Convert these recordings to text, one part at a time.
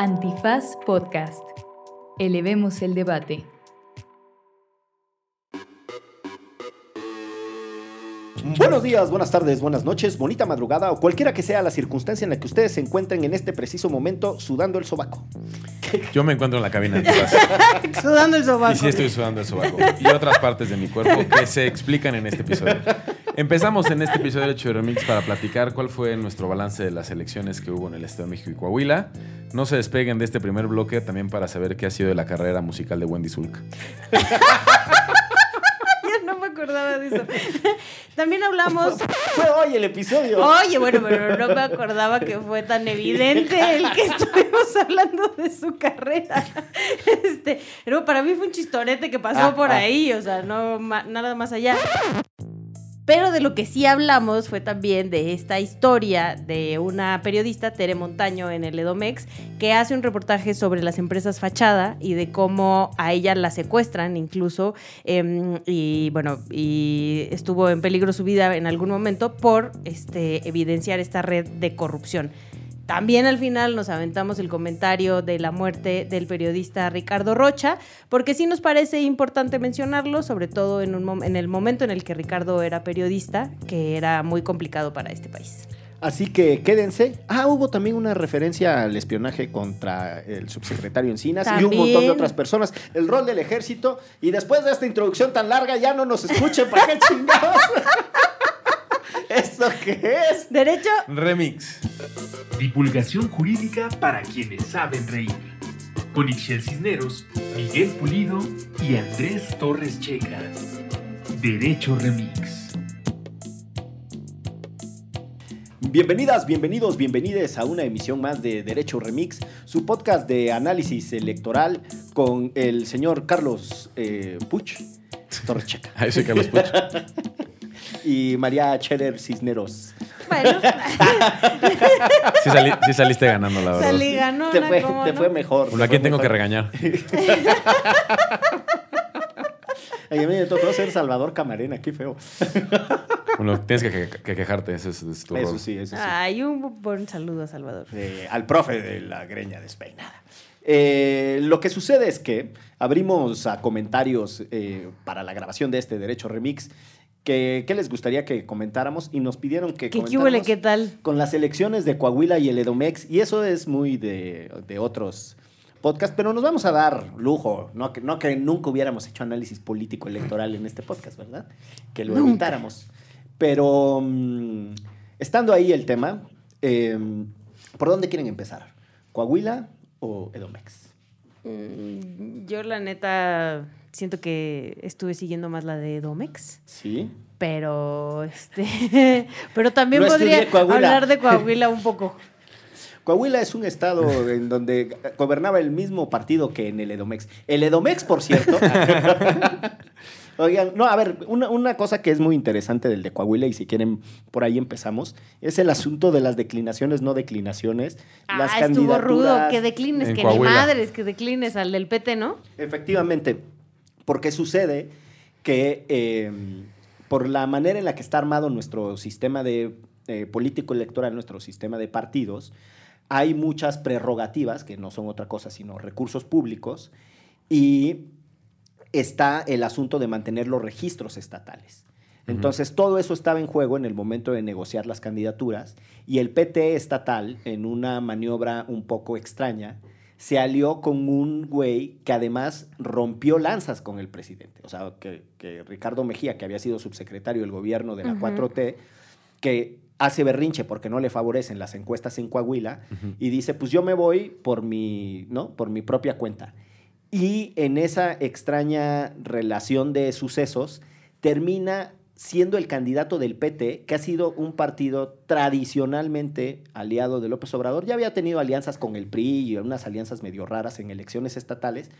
Antifaz Podcast. Elevemos el debate. Buenos días, buenas tardes, buenas noches, bonita madrugada o cualquiera que sea la circunstancia en la que ustedes se encuentren en este preciso momento sudando el sobaco. Yo me encuentro en la cabina de Antifaz. Sudando el sobaco. Y sí estoy sudando el sobaco. Y otras partes de mi cuerpo que se explican en este episodio. Empezamos en este episodio de Hecho Remix para platicar cuál fue nuestro balance de las elecciones que hubo en el Estado de México y Coahuila. No se despeguen de este primer bloque también para saber qué ha sido de la carrera musical de Wendy Zulka. Ya no me acordaba de eso. También hablamos. Fue hoy el episodio. Oye, bueno, pero no me acordaba que fue tan evidente el que estuvimos hablando de su carrera. Este, pero para mí fue un chistorete que pasó Ah, por ah. ahí, o sea, no ma- nada más allá. Pero de lo que sí hablamos fue también de esta historia de una periodista, Tere Montaño, en el Edomex, que hace un reportaje sobre las empresas fachada y de cómo a ella la secuestran incluso. em, y bueno, y estuvo en peligro su vida en algún momento por este, evidenciar esta red de corrupción. También al final nos aventamos el comentario de la muerte del periodista Ricardo Rocha, porque sí nos parece importante mencionarlo, sobre todo en, un en el momento en el que Ricardo era periodista, que era muy complicado para este país. Así que quédense. Ah, hubo también una referencia al espionaje contra el subsecretario Encinas y un montón de También. otras personas. El rol del ejército. Y después de esta introducción tan larga, ya no nos escuchen. ¿Para qué chingados? ¿Esto qué es? Derecho, Remix. Divulgación jurídica para quienes saben reír. Con Ixel Cisneros, Miguel Pulido y Andrés Torres Checa. Derecho Remix. Bienvenidas, bienvenidos, bienvenides a una emisión más de Derecho Remix, su podcast de análisis electoral con el señor Carlos eh, Puch, Torres Checa, Ahí soy Carlos Puch. y María Cherer Cisneros. bueno, Sí, salí- sí saliste ganando, la verdad. salí ganona, Te fue, ¿cómo te no? fue mejor. Bueno, ¿a quién tengo que regañar? Ay, a mí me tocó ser Salvador Camarena, qué feo. Bueno, tienes que, que- que quejarte, ese es, es tu Eso rol. sí, eso sí. Ay, un buen saludo a Salvador. Eh, al profe de la greña despeinada. Eh, lo que sucede es que abrimos a comentarios eh, para la grabación de este Derecho Remix. Que, ¿Qué les gustaría que comentáramos? Y nos pidieron que ¿Qué, qué huele, comentáramos qué tal? con las elecciones de Coahuila y el Edomex. Y eso es muy de, de otros podcasts, pero nos vamos a dar lujo. No que, no que nunca hubiéramos hecho análisis político electoral en este podcast, ¿verdad? Que lo evitáramos. Pero mm, estando ahí el tema, eh, ¿por dónde quieren empezar? ¿Coahuila o Edomex? Mm, Yo la neta siento que estuve siguiendo más la de Domex. Sí. Pero este pero también No podría hablar de Coahuila un poco. Coahuila es un estado en donde gobernaba el mismo partido que en el Edomex. El Edomex, por cierto. Oigan, no, a ver, una, una cosa que es muy interesante del de Coahuila, y si quieren, por ahí empezamos, es el asunto de las declinaciones, no declinaciones. las ah, estuvo rudo, que declines, En que Coahuila. ni madres, que declines al del PT, ¿no? Efectivamente, porque sucede que eh, por la manera en la que está armado nuestro sistema de eh, político electoral, nuestro sistema de partidos, hay muchas prerrogativas, que no son otra cosa sino recursos públicos, y está el asunto de mantener los registros estatales. Entonces, todo eso estaba en juego en el momento de negociar las candidaturas y el PT estatal, en una maniobra un poco extraña, se alió con un güey que además rompió lanzas con el presidente. O sea, que, que Ricardo Mejía, que había sido subsecretario del gobierno de la Ujú. 4T, que hace berrinche porque no le favorecen las encuestas en Coahuila y dice, pues yo me voy por mi, ¿no? por mi propia cuenta. Y en esa extraña relación de sucesos termina siendo el candidato del PT, que ha sido un partido tradicionalmente aliado de López Obrador. Ya había tenido alianzas con el PRI y unas alianzas medio raras en elecciones estatales,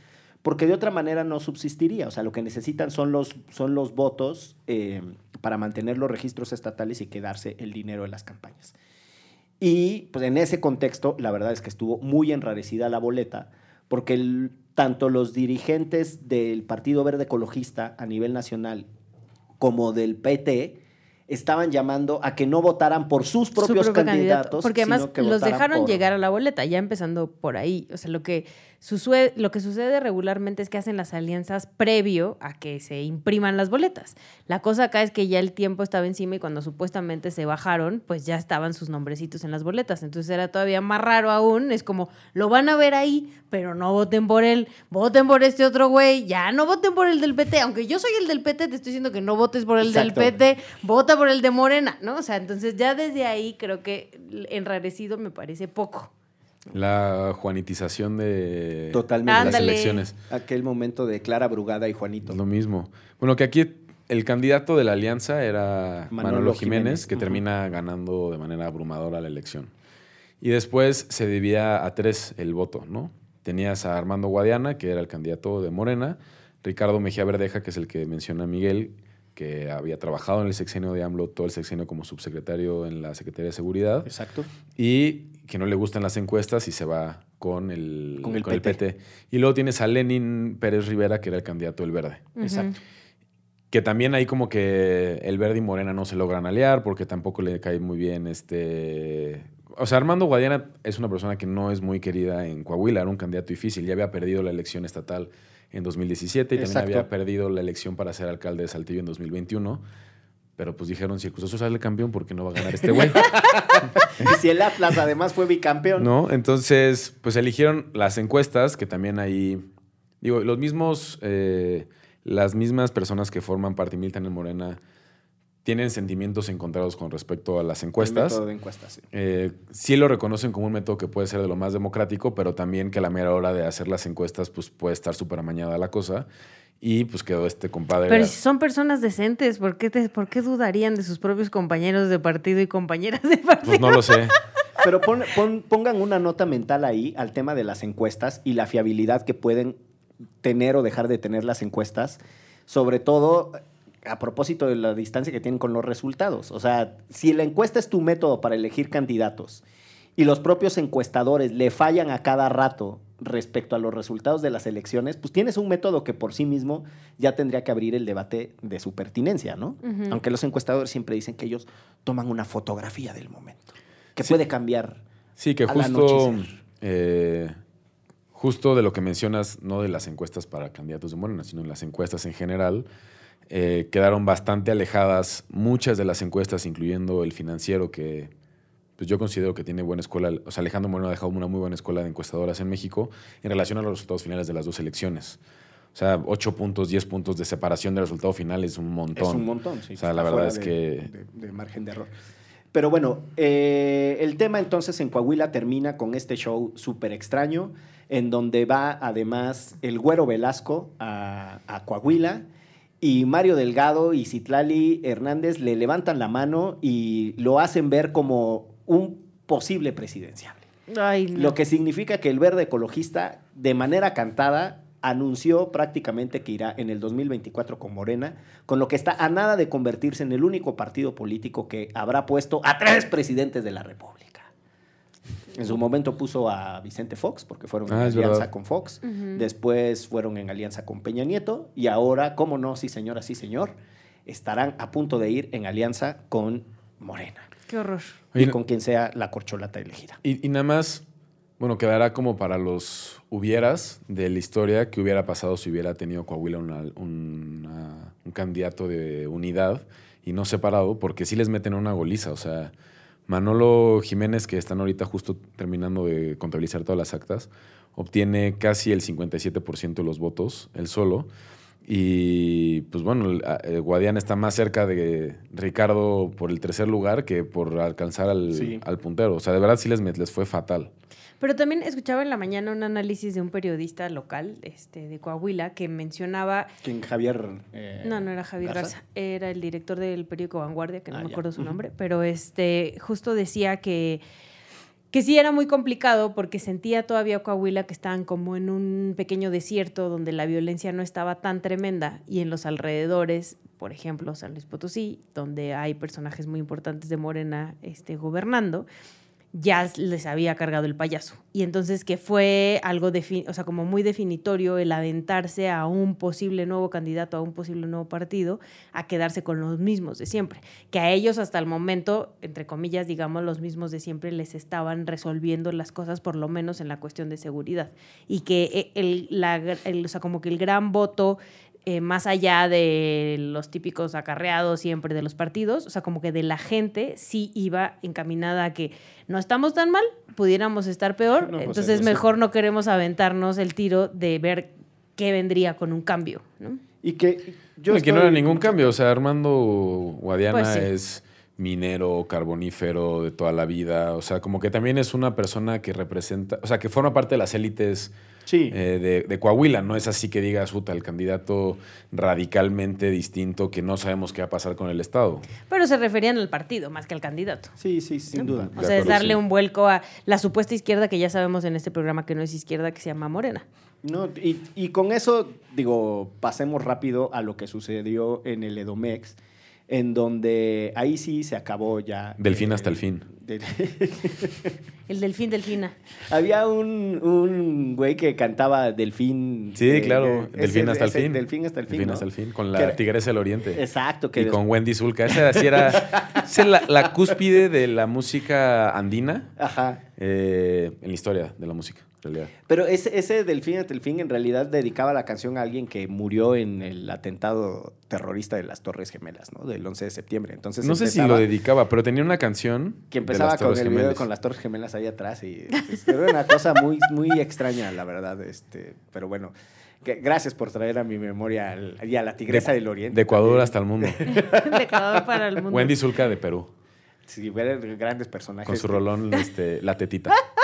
porque de otra manera no subsistiría. O sea, lo que necesitan son los, son los votos eh, para mantener los registros estatales y quedarse el dinero de las campañas. Y pues en ese contexto, la verdad es que estuvo muy enrarecida la boleta, porque tanto los dirigentes del Partido Verde Ecologista a nivel nacional como del PT estaban llamando a que no votaran por sus su propios propio candidato, candidatos. Porque además sino que los dejaron por- llegar a la boleta, ya empezando por ahí. O sea, lo que, lo que sucede regularmente es que hacen las alianzas previo a que se impriman las boletas. La cosa acá es que ya el tiempo estaba encima y cuando supuestamente se bajaron, pues ya estaban sus nombrecitos en las boletas. Entonces era todavía más raro aún. Es como, lo van a ver ahí, pero no voten por él, voten por este otro güey, ya no voten por el del PT. Aunque yo soy el del PT, te estoy diciendo que no votes por el Exacto. del PT, vota por el de Morena, ¿no? O sea, entonces ya desde ahí creo que enrarecido me parece poco. La juanitización de Totalmente. las elecciones. Aquel momento de Clara Brugada y Juanito. Lo mismo. Bueno, que aquí el candidato de la alianza era Manolo Manolo, Jiménez, Jiménez. que termina ganando de manera abrumadora la elección. Y después se dividía a tres el voto, ¿no? Tenías a Armando Guadiana, que era el candidato de Morena, Ricardo Mejía Verdeja, que es el que menciona Miguel, que había trabajado en el sexenio de AMLO, todo el sexenio como subsecretario en la Secretaría de Seguridad, Exacto. y que no le gustan las encuestas y se va con el, Con el PT. PT. Y luego tienes a Lenin Pérez Rivera, que era el candidato del Verde. Exacto. Que también ahí como que el Verde y Morena no se logran aliar porque tampoco le cae muy bien este... O sea, Armando Guadiana es una persona que no es muy querida en Coahuila, era un candidato difícil, ya había perdido la elección estatal en 2017 y también había perdido la elección para ser alcalde de Saltillo en 2021. Pero pues dijeron, si el Cruz Azul sale campeón, ¿por qué no va a ganar este güey? Y si el Atlas además fue bicampeón. ¿No? Entonces, pues eligieron las encuestas, que también ahí, digo, los mismos, eh, las mismas personas que forman parte y militan en Morena tienen sentimientos encontrados con respecto a las El encuestas. método de encuestas, sí. Eh, sí lo reconocen como un método que puede ser de lo más democrático, pero también que a la mera hora de hacer las encuestas, pues puede estar súper amañada la cosa. Y pues quedó este compadre. Pero si son personas decentes, ¿por qué, te- ¿por qué dudarían de sus propios compañeros de partido y compañeras de partido? Pues no lo sé. Pero pon- pon- pongan una nota mental ahí al tema de las encuestas y la fiabilidad que pueden tener o dejar de tener las encuestas, sobre todo a propósito de la distancia que tienen con los resultados. O sea, si la encuesta es tu método para elegir candidatos y los propios encuestadores le fallan a cada rato respecto a los resultados de las elecciones, pues tienes un método que por sí mismo ya tendría que abrir el debate de su pertinencia, ¿no? Aunque los encuestadores siempre dicen que ellos toman una fotografía del momento, que Sí. puede cambiar Sí, que justo, eh, justo de lo que mencionas, no de las encuestas para candidatos de Morena, sino en las encuestas en general, eh, quedaron bastante alejadas muchas de las encuestas, incluyendo el financiero, que pues yo considero que tiene buena escuela, o sea, Alejandro Moreno ha dejado una muy buena escuela de encuestadoras en México en relación a los resultados finales de las dos elecciones. O sea, 8 puntos, 10 puntos de separación del resultado final es un montón. Es un montón, sí. O sea, la verdad es de- que- De, de margen de error. Pero bueno, eh, el tema entonces en Coahuila termina con este show súper extraño, en donde va además el Güero Velasco a, a Coahuila y Mario Delgado y Citlali Hernández le levantan la mano y lo hacen ver como un posible presidenciable. Ay, no. Lo que significa que el verde ecologista, de manera cantada, anunció prácticamente que irá en el 2024 con Morena, con lo que está a nada de convertirse en el único partido político que habrá puesto a tres presidentes de la República. En su momento puso a Vicente Fox, porque fueron en Ah, es alianza verdad. con Fox. Después fueron en alianza con Peña Nieto. Y ahora, cómo no, sí señora, sí señor, estarán a punto de ir en alianza con Morena. Qué horror. Y con quien sea la corcholata elegida. Y, y nada más, bueno, quedará como para los hubieras de la historia que hubiera pasado si hubiera tenido Coahuila una- una- un candidato de unidad y no separado, porque sí les meten una goliza. O sea, Manolo Jiménez, que están ahorita justo terminando de contabilizar todas las actas, obtiene casi el 57% de los votos, él solo. Y pues bueno, Guadiana está más cerca de Ricardo por el tercer lugar que por alcanzar al, Sí. al puntero. O sea, de verdad sí les, les fue fatal. Pero también escuchaba en la mañana un análisis de un periodista local este, de Coahuila que mencionaba ¿Quién? Javier. eh, No, no era Javier Garza. Garza, era el director del periódico Vanguardia, que no Ah, me ya. acuerdo su nombre, pero este justo decía que, que sí era muy complicado porque sentía todavía Coahuila que estaban como en un pequeño desierto donde la violencia no estaba tan tremenda y en los alrededores, por ejemplo, San Luis Potosí, donde hay personajes muy importantes de Morena este, gobernando, ya les había cargado el payaso. Y entonces que fue algo, o sea, como muy definitorio el aventarse a un posible nuevo candidato, a un posible nuevo partido, a quedarse con los mismos de siempre. Que a ellos hasta el momento, entre comillas, digamos, los mismos de siempre les estaban resolviendo las cosas, por lo menos en la cuestión de seguridad. Y que eh, el, la, el, o sea, como que el gran voto eh, más allá de los típicos acarreados siempre de los partidos, o sea, como que de la gente sí iba encaminada a que no estamos tan mal, pudiéramos estar peor, pues, entonces mejor no queremos aventarnos el tiro de ver qué vendría con un cambio, ¿no? Y que yo que no era ningún cambio, o sea, Armando Guadiana pues es minero, carbonífero de toda la vida, o sea, como que también es una persona que representa, o sea, que forma parte de las élites eh, de, Coahuila. No es así que digas, puta, el candidato radicalmente distinto que no sabemos qué va a pasar con el Estado. Pero se referían al partido más que al candidato. Sí, sí, sin duda. O sea, es darle un vuelco a la supuesta izquierda que ya sabemos en este programa que no es izquierda, que se llama Morena. No, y, y con eso, digo, pasemos rápido a lo que sucedió en el Edomex en donde ahí sí se acabó ya. Delfín hasta el fin. el delfín, delfina. Había un, un güey que cantaba Delfín. Sí, eh, claro. delfín hasta el fin. Delfín hasta el fin. Delfín hasta el fin. Con la Tigresa del Oriente. Exacto. Que y con Wendy Zulka. Esa, era, la, la, cúspide de la música andina. Ajá. Eh, en la historia de la música. Pero ese, ese Delfín hasta el fin en realidad dedicaba la canción a alguien que murió en el atentado terrorista de las Torres Gemelas, ¿no? Del 11 de septiembre. Entonces no sé si lo dedicaba, pero tenía una canción que empezaba con el video con las Torres Gemelas ahí atrás y este, era una cosa muy, muy extraña, la verdad. Este, pero bueno. gracias por traer a mi memoria y a la tigresa del Oriente. De Ecuador hasta el mundo. de Ecuador para el mundo. Wendy Zulka de Perú. Sí, grandes personajes. Con su rolón, este, La Tetita.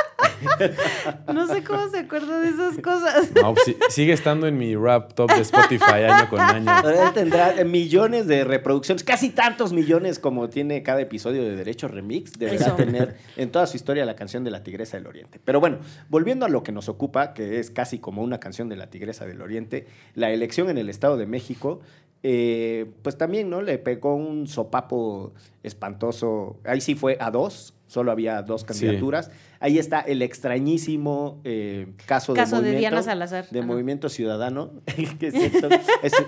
No sé cómo se acuerda de esas cosas. No, pues, sigue estando en mi rap top de Spotify año con año. tendrá millones de reproducciones, casi tantos millones como tiene cada episodio de Derecho Remix. Deberá tener en toda su historia la canción de la Tigresa del Oriente. Pero bueno, volviendo a lo que nos ocupa, que es casi como una canción de la Tigresa del Oriente, la elección en el Estado de México eh, pues también, ¿no? Le pegó un sopapo espantoso. Ahí sí fue a dos, solo había dos candidaturas. Ahí está el extrañísimo eh, caso, de, Diana Salazar. De Movimiento Ciudadano, que es,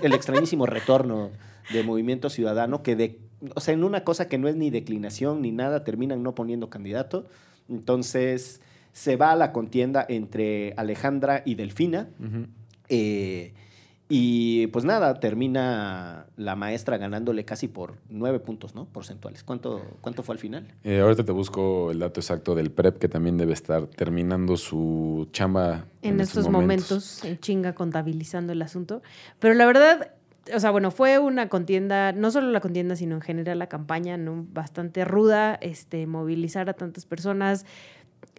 el extrañísimo retorno de Movimiento Ciudadano, que de, o sea, en una cosa que no es ni declinación ni nada, terminan no poniendo candidato. Entonces se va a la contienda entre Alejandra y Delfina. Y pues nada, termina la maestra ganándole casi por nueve puntos, ¿no? Porcentuales. ¿Cuánto, cuánto fue al final? Eh, ahorita te busco el dato exacto del PREP, que también debe estar terminando su chamba. En, estos, momentos. en chinga contabilizando el asunto. Pero la verdad, o sea, bueno, fue una contienda, no solo la contienda, sino en general la campaña, ¿no? Bastante ruda, este, movilizar a tantas personas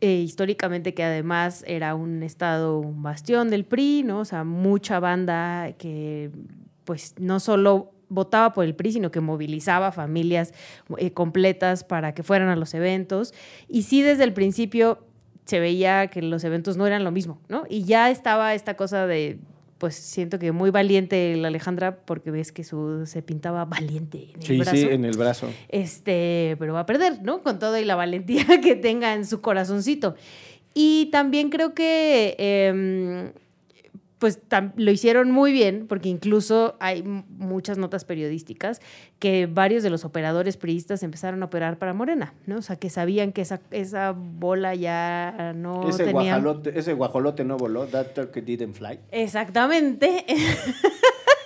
eh, históricamente que además era un estado, un bastión del PRI, ¿no? O sea, mucha banda que pues no solo votaba por el PRI, sino que movilizaba familias eh, completas para que fueran a los eventos. Y sí, desde el principio se veía que los eventos no eran lo mismo, ¿no? Y ya estaba esta cosa de pues siento que muy valiente la Alejandra porque ves que su se pintaba valiente en el brazo. Sí, en el brazo. Este, pero va a perder, ¿no? Con todo y la valentía que tenga en su corazoncito. Y también creo que em, pues lo hicieron muy bien, porque incluso hay muchas notas periodísticas que varios de los operadores periodistas empezaron a operar para Morena, ¿no? O sea, que sabían que esa, esa bola ya no ese Guajolote, ese guajolote no voló, that turkey didn't fly. Exactamente.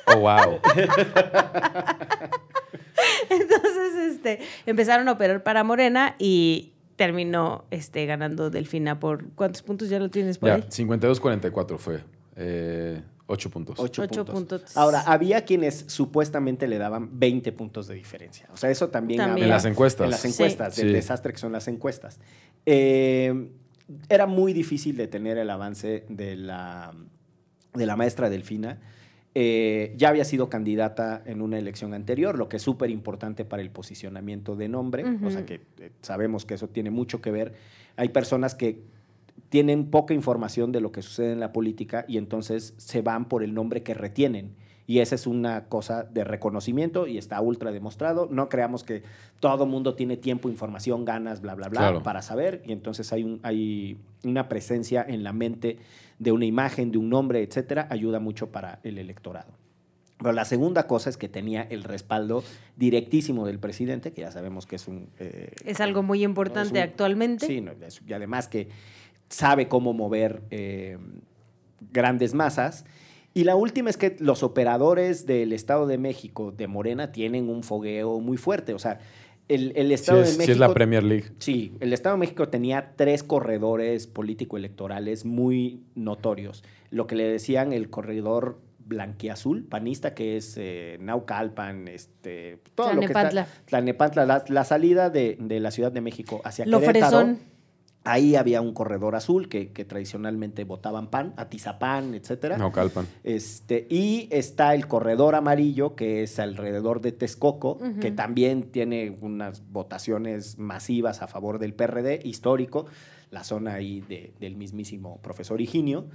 Oh, wow. Entonces, este, empezaron a operar para Morena y terminó este, ganando Delfina por... ¿Cuántos puntos ya lo tienes por ya, ahí? 52-44 fue. Eh, ocho puntos. Ocho, puntos. Ahora, había quienes supuestamente le daban 20 puntos de diferencia. O sea, eso también, En las encuestas. En las encuestas, del desastre que son las encuestas. Eh, era muy difícil detener el avance de la, de la maestra Delfina. Eh, ya había sido candidata en una elección anterior, lo que es súper importante para el posicionamiento de nombre, o sea que sabemos que eso tiene mucho que ver. Hay personas que tienen poca información de lo que sucede en la política y entonces se van por el nombre que retienen. Y esa es una cosa de reconocimiento y está ultra demostrado. No creamos que todo mundo tiene tiempo, información, ganas, bla, bla, bla, Claro. para saber. Y entonces hay, un, hay una presencia en la mente de una imagen, de un nombre, etcétera, ayuda mucho para el electorado. Pero la segunda cosa es que tenía el respaldo directísimo del presidente, que ya sabemos que es un... eh, Es algo muy importante un- actualmente. Sí, no, es- y además que sabe cómo mover eh, grandes masas. Y la última es que los operadores del Estado de México, de Morena, tienen un fogueo muy fuerte. O sea, el, el Sí Estado es, de sí México... es la Premier League. Sí, el Estado de México tenía tres corredores político-electorales muy notorios. Lo que le decían el corredor blanquiazul, panista, que es eh, Naucalpan, este, todo lo que está... Tlalnepantla, la, la salida de, de la Ciudad de México hacia Lo Querétaro. fresón. Ahí había un corredor azul que, que tradicionalmente votaban PAN, Atizapán, etcétera. No, Calpan. Este, y está el corredor amarillo, que es alrededor de Texcoco, que también tiene unas votaciones masivas a favor del PRD, histórico, la zona ahí de- del mismísimo profesor Higinio.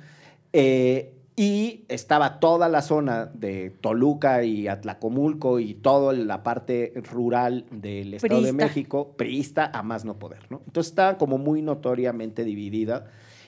Eh, y estaba toda la zona de Toluca y Atlacomulco y toda la parte rural del Estado de. México, priista a más no poder, ¿no? Entonces estaba como muy notoriamente dividida.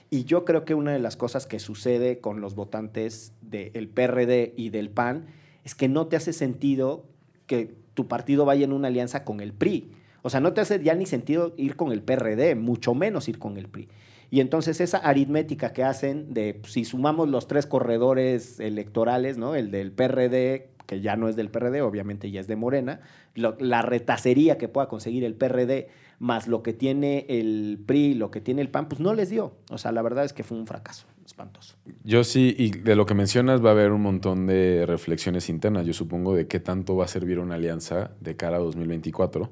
Y yo creo que una de las cosas que sucede con los votantes del PRD y del PAN es que no te hace sentido que tu partido vaya en una alianza con el PRI. O sea, no te hace ya ni sentido ir con el PRD, mucho menos ir con el PRI. Y entonces esa aritmética que hacen de si sumamos los tres corredores electorales, ¿no? El del PRD, que ya no es del PRD, obviamente ya es de Morena, la retacería que pueda conseguir el PRD más lo que tiene el PRI, lo que tiene el PAN, pues no les dio. O sea, la verdad es que fue un fracaso espantoso. Yo sí, y de lo que mencionas va a haber un montón de reflexiones internas, yo supongo, de qué tanto va a servir una alianza de cara a 2024.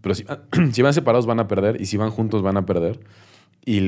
Pero si van separados van a perder y si van juntos van a perder. Y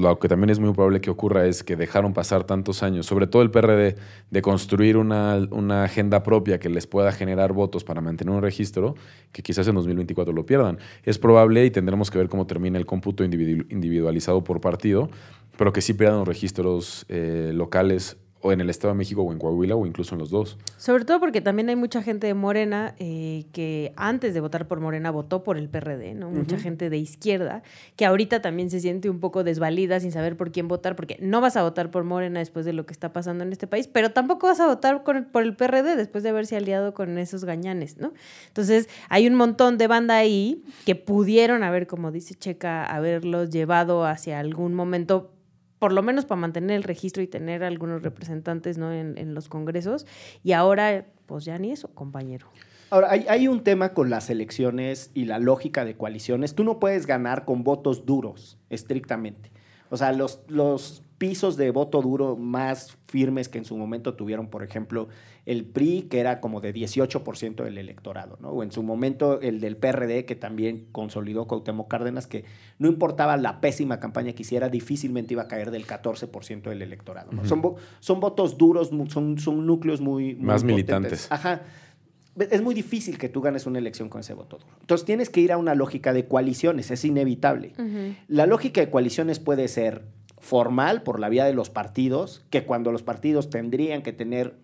lo que también es muy probable que ocurra es que dejaron pasar tantos años, sobre todo el PRD, de construir una, agenda propia que les pueda generar votos para mantener un registro, que quizás en 2024 lo pierdan. Es probable y tendremos que ver cómo termina el cómputo individu- individualizado por partido, pero que sí pierdan los registros eh, locales o en el Estado de México o en Coahuila o incluso en los dos. Sobre todo porque también hay mucha gente de Morena eh, que antes de votar por Morena votó por el PRD, ¿no? Mucha gente de izquierda que ahorita también se siente un poco desvalida sin saber por quién votar, porque no vas a votar por Morena después de lo que está pasando en este país, pero tampoco vas a votar con- por el PRD después de haberse aliado con esos gañanes, ¿no? Entonces hay un montón de banda ahí que pudieron haber, como dice Checa, haberlos llevado hacia algún momento por lo menos para mantener el registro y tener algunos representantes ¿no? en, en los congresos. Y ahora, pues ya ni eso, compañero. Ahora, hay, hay un tema con las elecciones y la lógica de coaliciones. Tú no puedes ganar con votos duros, estrictamente. O sea, los, los pisos de voto duro más firmes que en su momento tuvieron, por ejemplo, el PRI, que era como de 18% del electorado, ¿no? O en su momento el del PRD, que también consolidó Cuauhtémoc Cárdenas, que no importaba la pésima campaña que hiciera, difícilmente iba a caer del 14% del electorado, son, vo- son votos duros, son, son núcleos muy... muy Más potentes. militantes. Ajá. Es muy difícil que tú ganes una elección con ese voto duro. Entonces tienes que ir a una lógica de coaliciones, es inevitable. La lógica de coaliciones puede ser formal por la vía de los partidos, que cuando los partidos tendrían que tener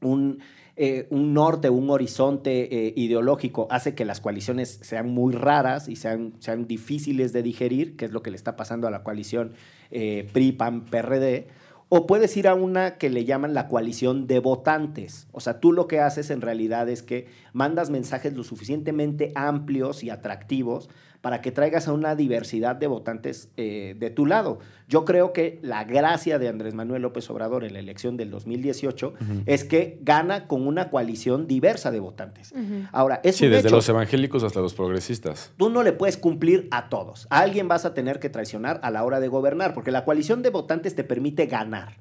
un, eh, un norte, un horizonte eh, ideológico, hace que las coaliciones sean muy raras y sean, sean difíciles de digerir, que es lo que le está pasando a la coalición eh, PRI, PAN, PRD. O puedes ir a una que le llaman la coalición de votantes. O sea, tú lo que haces en realidad es que mandas mensajes lo suficientemente amplios y atractivos para que traigas a una diversidad de votantes eh, de tu lado. Yo creo que la gracia de Andrés Manuel López Obrador en la elección del 2018 es que gana con una coalición diversa de votantes. Ahora, es Sí, un desde hecho. los evangélicos hasta los progresistas. Tú no le puedes cumplir a todos. A alguien vas a tener que traicionar a la hora de gobernar, porque la coalición de votantes te permite ganar,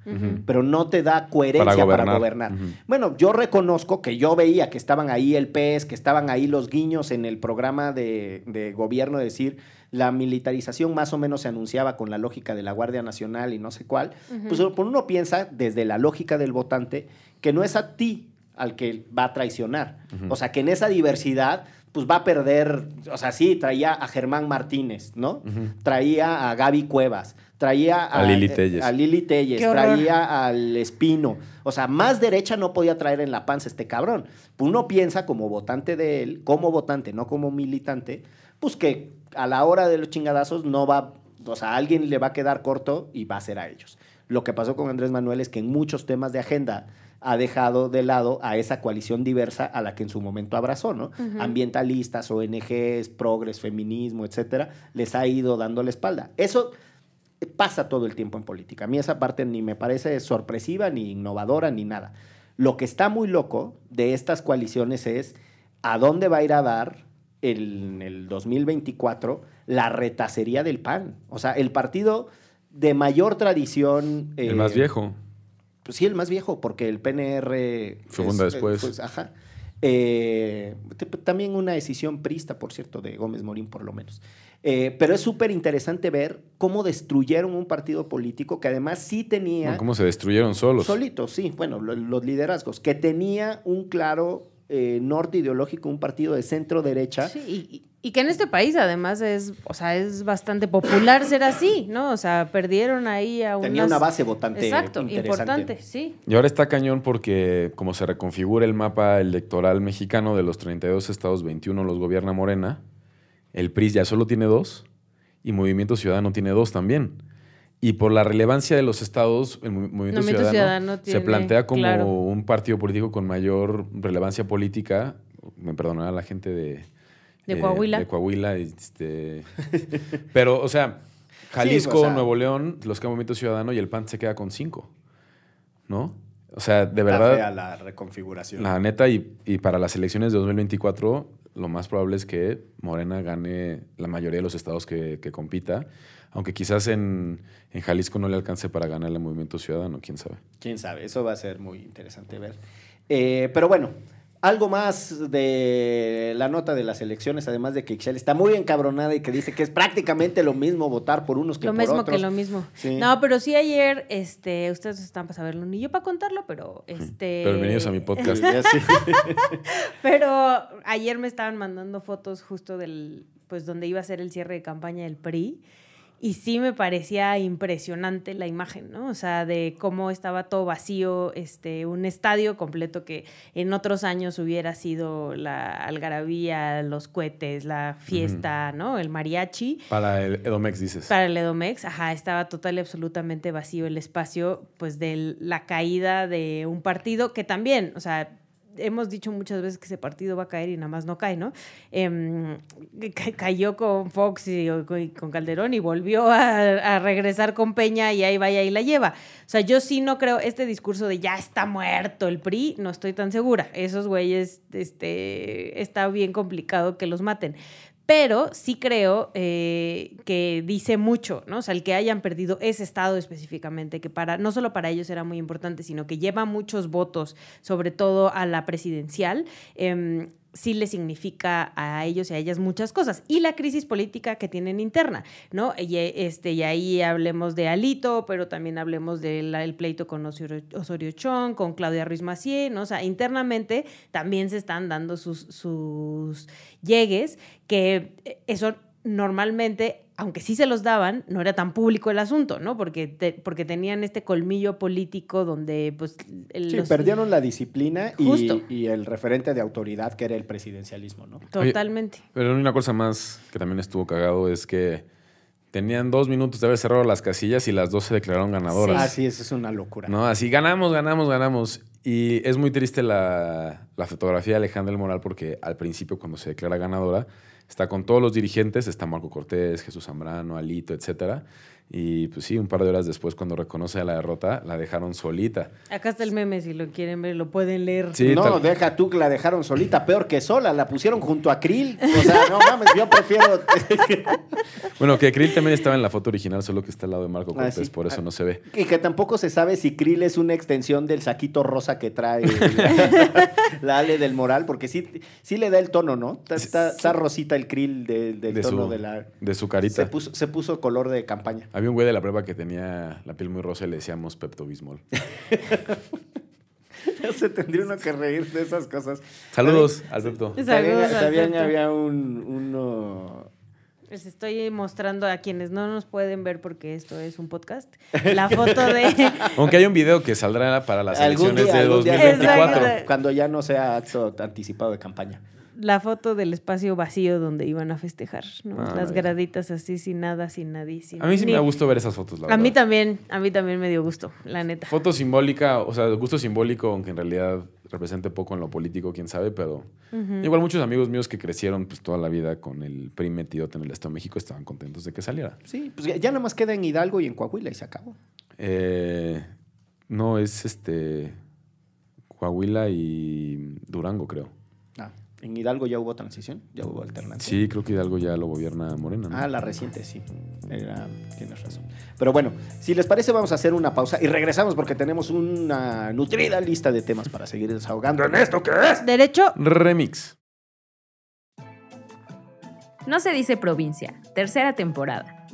pero no te da coherencia para Para gobernar. Bueno, yo reconozco que yo veía que estaban ahí el PES, que estaban ahí los guiños en el programa de, de gobierno, de decir, la militarización más o menos se anunciaba con la lógica de la Guardia Nacional y no sé cuál. Pues por uno piensa desde la lógica del votante que no es a ti al que va a traicionar. O sea, que en esa diversidad pues va a perder, o sea, sí, traía a Germán Martínez, ¿no? Traía a Gaby Cuevas, traía a, A Lili Telles. a Lili Telles, traía al Espino. O sea, más derecha no podía traer en la panza este cabrón. Uno piensa como votante de él, como votante, no como militante, pues que a la hora de los chingadazos no va, o sea, a alguien le va a quedar corto y va a ser a ellos. Lo que pasó con Andrés Manuel es que en muchos temas de agenda ha dejado de lado a esa coalición diversa a la que en su momento abrazó, ¿no? Ambientalistas, ONGs, progres, feminismo, etcétera, les ha ido dando la espalda. Eso pasa todo el tiempo en política. A mí esa parte ni me parece sorpresiva, ni innovadora, ni nada. Lo que está muy loco de estas coaliciones es a dónde va a ir a dar en el 2024 la retacería del PAN. O sea, el partido de mayor tradición... El eh, más viejo. pues sí, el más viejo, porque el PNR... Fue funda después. pues, ajá. Eh, también una decisión prista, por cierto, de Gómez Morín, por lo menos. Eh, pero es súper interesante ver cómo destruyeron un partido político que además sí tenía... Bueno, ¿Cómo se destruyeron solos? Solitos, sí, bueno, lo- los liderazgos, que tenía un claro eh, norte ideológico, un partido de centro derecha. Sí, y, que en este país además es, o sea, es bastante popular ser así, ¿no? O sea, perdieron ahí a unas... Tenía una base votante Exacto, interesante. importante, sí. Y ahora está cañón porque como se reconfigura el mapa electoral mexicano de los 32 estados, 21 los gobierna Morena, el PRI ya solo tiene dos y Movimiento Ciudadano tiene dos también. Y por la relevancia de los estados, el Mo- Movimiento, Movimiento Ciudadano, Ciudadano se plantea como claro. un partido político con mayor relevancia política. Me perdonará la gente de, De eh, Coahuila. de Coahuila, este, pero, o sea, Jalisco, o sea- Nuevo León, los que Movimiento Ciudadano y el PAN se queda con cinco. ¿No? O sea, de verdad, fea la reconfiguración. la neta, y, y para las elecciones de 2024, lo más probable es que Morena gane la mayoría de los estados que, que compita, aunque quizás en, en Jalisco no le alcance para ganar el Movimiento Ciudadano, quién sabe. Quién sabe, eso va a ser muy interesante ver. Eh, pero bueno, algo más de la nota de las elecciones, además de que Ixchel está muy encabronada y que dice que es prácticamente lo mismo votar por unos que Lo por mismo otros. que lo mismo. Sí. No, pero sí ayer, este, ustedes están para saberlo, ni yo para contarlo, pero este. Pero bienvenidos a mi podcast. Ya sí. Pero ayer me estaban mandando fotos justo del, pues donde iba a ser el cierre de campaña del PRI. Y sí me parecía impresionante la imagen, ¿no? O sea, de cómo estaba todo vacío, este, un estadio completo que en otros años hubiera sido la algarabía, los cohetes, la fiesta, ¿no? El mariachi. Para el Edomex, dices. Para el Edomex, ajá, estaba total y absolutamente vacío el espacio, pues de la caída de un partido que también, o sea, hemos dicho muchas veces que ese partido va a caer y nada más no cae, ¿no? Em, ca- cayó con Fox y, y con Calderón y volvió a, a regresar con Peña y ahí vaya y la lleva. O sea, yo sí no creo, este discurso de ya está muerto el PRI, no estoy tan segura. Esos güeyes, este, está bien complicado que los maten pero sí creo eh, que dice mucho, ¿no? O sea, el que hayan perdido ese estado específicamente, que para, no solo para ellos era muy importante, sino que lleva muchos votos, sobre todo a la presidencial, em, sí le significa a ellos y a ellas muchas cosas. Y la crisis política que tienen interna, ¿no? Y, este, y ahí hablemos de Alito, pero también hablemos del pleito con Osorio, Osorio Chong, con Claudia Ruiz Macié, ¿no? O sea, internamente también se están dando sus, sus llegues, que eh, eso normalmente, aunque sí se los daban, no era tan público el asunto, ¿no? Porque, te- porque tenían este colmillo político donde, pues... el- Sí, los- perdieron la disciplina y, y el referente de autoridad que era el presidencialismo, ¿no? Totalmente. Pero una cosa más que también estuvo cagado es que tenían dos minutos de haber cerrado las casillas y las dos se declararon ganadoras. Ah, sí, eso es una locura. ¿no? Así ganamos, ganamos, ganamos. Y es muy triste la, la fotografía de Alejandra del Moral porque al principio cuando se declara ganadora está con todos los dirigentes, está Marco Cortés, Jesús Zambrano, Alito, etcétera. Y pues sí, un par de horas después cuando reconoce la derrota, la dejaron solita. Acá está el meme, si lo quieren ver, lo pueden leer. Sí, no, tal- deja tú que la dejaron solita, peor que sola, la pusieron junto a Krill. O sea, no mames, yo prefiero. Bueno, que Krill también estaba en la foto original, solo que está al lado de Marco Ah, Cortés, sí. por eso Ah. no se ve. y que tampoco se sabe si Krill es una extensión del saquito rosa que trae la, la Ale del Moral, porque sí, sí le da el tono, ¿no? Está, está- está rosita el Krill de- del De tono su, de la. de su carita. Se puso, se puso color de campaña. Había un güey de la prueba que tenía la piel muy rosa y le decíamos Pepto Bismol. Se tendría uno que reír de esas cosas. Saludos, Alberto. Saludos, También, había un, uno... Les estoy mostrando a quienes no nos pueden ver porque esto es un podcast. La foto de. Aunque hay un video que saldrá para las elecciones día- de algún día- 2024. Exacto. Cuando ya no sea acto anticipado de campaña. La foto del espacio vacío donde iban a festejar, ¿no? Ah, Las ya. graditas así, sin nada, sin nadie. Sin A mí sí ni- me da gusto ver esas fotos, la A mí verdad. también, a mí también me dio gusto, la neta. Foto simbólica, o sea, gusto simbólico, aunque en realidad represente poco en lo político, quién sabe, pero igual muchos amigos míos que crecieron pues toda la vida con el PRI metido en el Estado de México estaban contentos de que saliera. Sí, pues ya- ya nada más queda en Hidalgo y en Coahuila y se acabó. Eh, no, es este Coahuila y Durango, creo. En Hidalgo ya hubo transición, ya hubo alternancia. Sí, creo que Hidalgo ya lo gobierna Morena. ¿no? Ah, la reciente, sí. Era- tienes razón. Pero bueno, si les parece, vamos a hacer una pausa y regresamos porque tenemos una nutrida lista de temas para seguir desahogando en esto que es. Derecho, Remix. No se dice provincia, tercera temporada.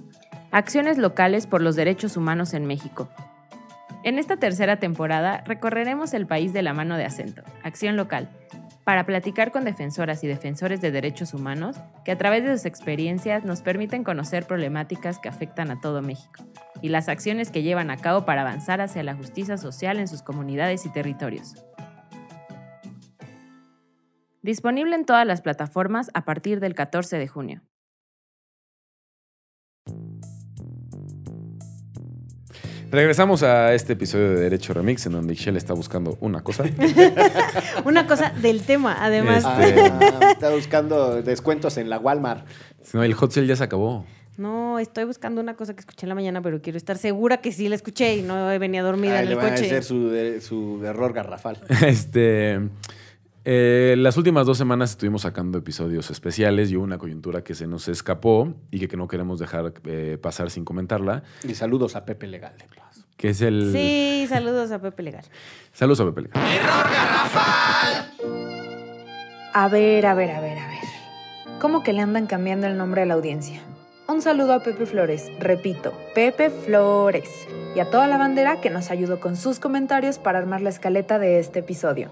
Acciones locales por los derechos humanos en México. En esta tercera temporada recorreremos el país de la mano de acento, acción local, para platicar con defensoras y defensores de derechos humanos que a través de sus experiencias nos permiten conocer problemáticas que afectan a todo México y las acciones que llevan a cabo para avanzar hacia la justicia social en sus comunidades y territorios. Disponible en todas las plataformas a partir del 14 de junio. Regresamos a este episodio de Derecho Remix en donde Michelle está buscando una cosa. una cosa del tema, además. Este- Ah, está buscando descuentos en la Walmart. No, el hot sale ya se acabó. No, estoy buscando una cosa que escuché en la mañana, pero quiero estar segura que sí la escuché y no venía dormida Ay, en le el van a coche. hacer su, su error garrafal. Este, eh, las últimas dos semanas estuvimos sacando episodios especiales y hubo una coyuntura que se nos escapó y que, que no queremos dejar eh, pasar sin comentarla, Y saludos a Pepe Legal. de que es el... Sí, saludos a Pepe Legal. Saludos a Pepe Legal. A ver, a ver, a ver, a ver. ¿Cómo que le andan cambiando el nombre a la audiencia? Un saludo a Pepe Flores, repito, Pepe Flores, y a toda la bandera que nos ayudó con sus comentarios para armar la escaleta de este episodio.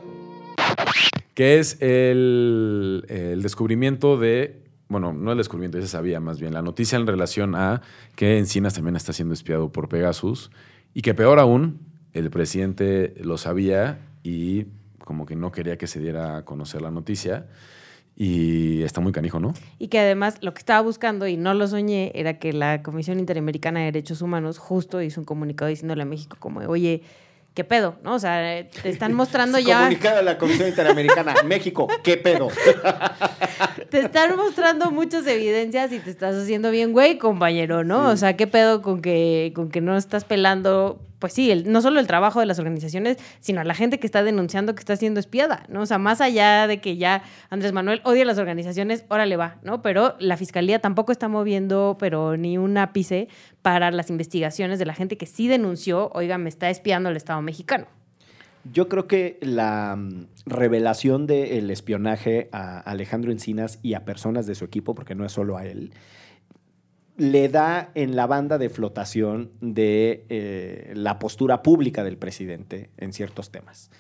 Que es el, descubrimiento de, bueno, no el descubrimiento, ya se sabía más bien, la noticia en relación a que Encinas también está siendo espiado por Pegasus y que peor aún, el presidente lo sabía y como que no quería que se diera a conocer la noticia y está muy canijo, ¿no? Y que además lo que estaba buscando, y no lo soñé, era que la Comisión Interamericana de Derechos Humanos justo hizo un comunicado diciéndole a México como, oye, ¿qué pedo? ¿No? O sea, te están mostrando ya... Comunicado de la Comisión Interamericana. México, ¿qué pedo? Te están mostrando muchas evidencias y te estás haciendo bien, güey, compañero, ¿no? O sea, ¿qué pedo con que, con que no estás pelando, pues sí, no solo el trabajo de las organizaciones, sino a la gente que está denunciando que está siendo espiada, ¿no? O sea, más allá de que ya Andrés Manuel odia a las organizaciones, órale va, ¿no? Pero la fiscalía tampoco está moviendo, pero ni un ápice para las investigaciones de la gente que sí denunció, oiga, me está espiando el Estado mexicano. Yo creo que la mm, revelación del espionaje a Alejandro Encinas y a personas de su equipo, porque no es solo a él, le da en la banda de flotación de eh, la postura pública del presidente en ciertos temas.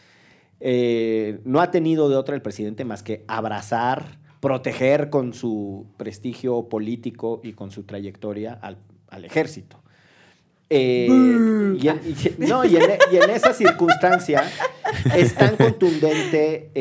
Eh, no ha tenido de otra el presidente más que abrazar, proteger con su prestigio político y con su trayectoria al, al ejército. Eh, y, en, y- no, y en- y en esa circunstancia es tan contundente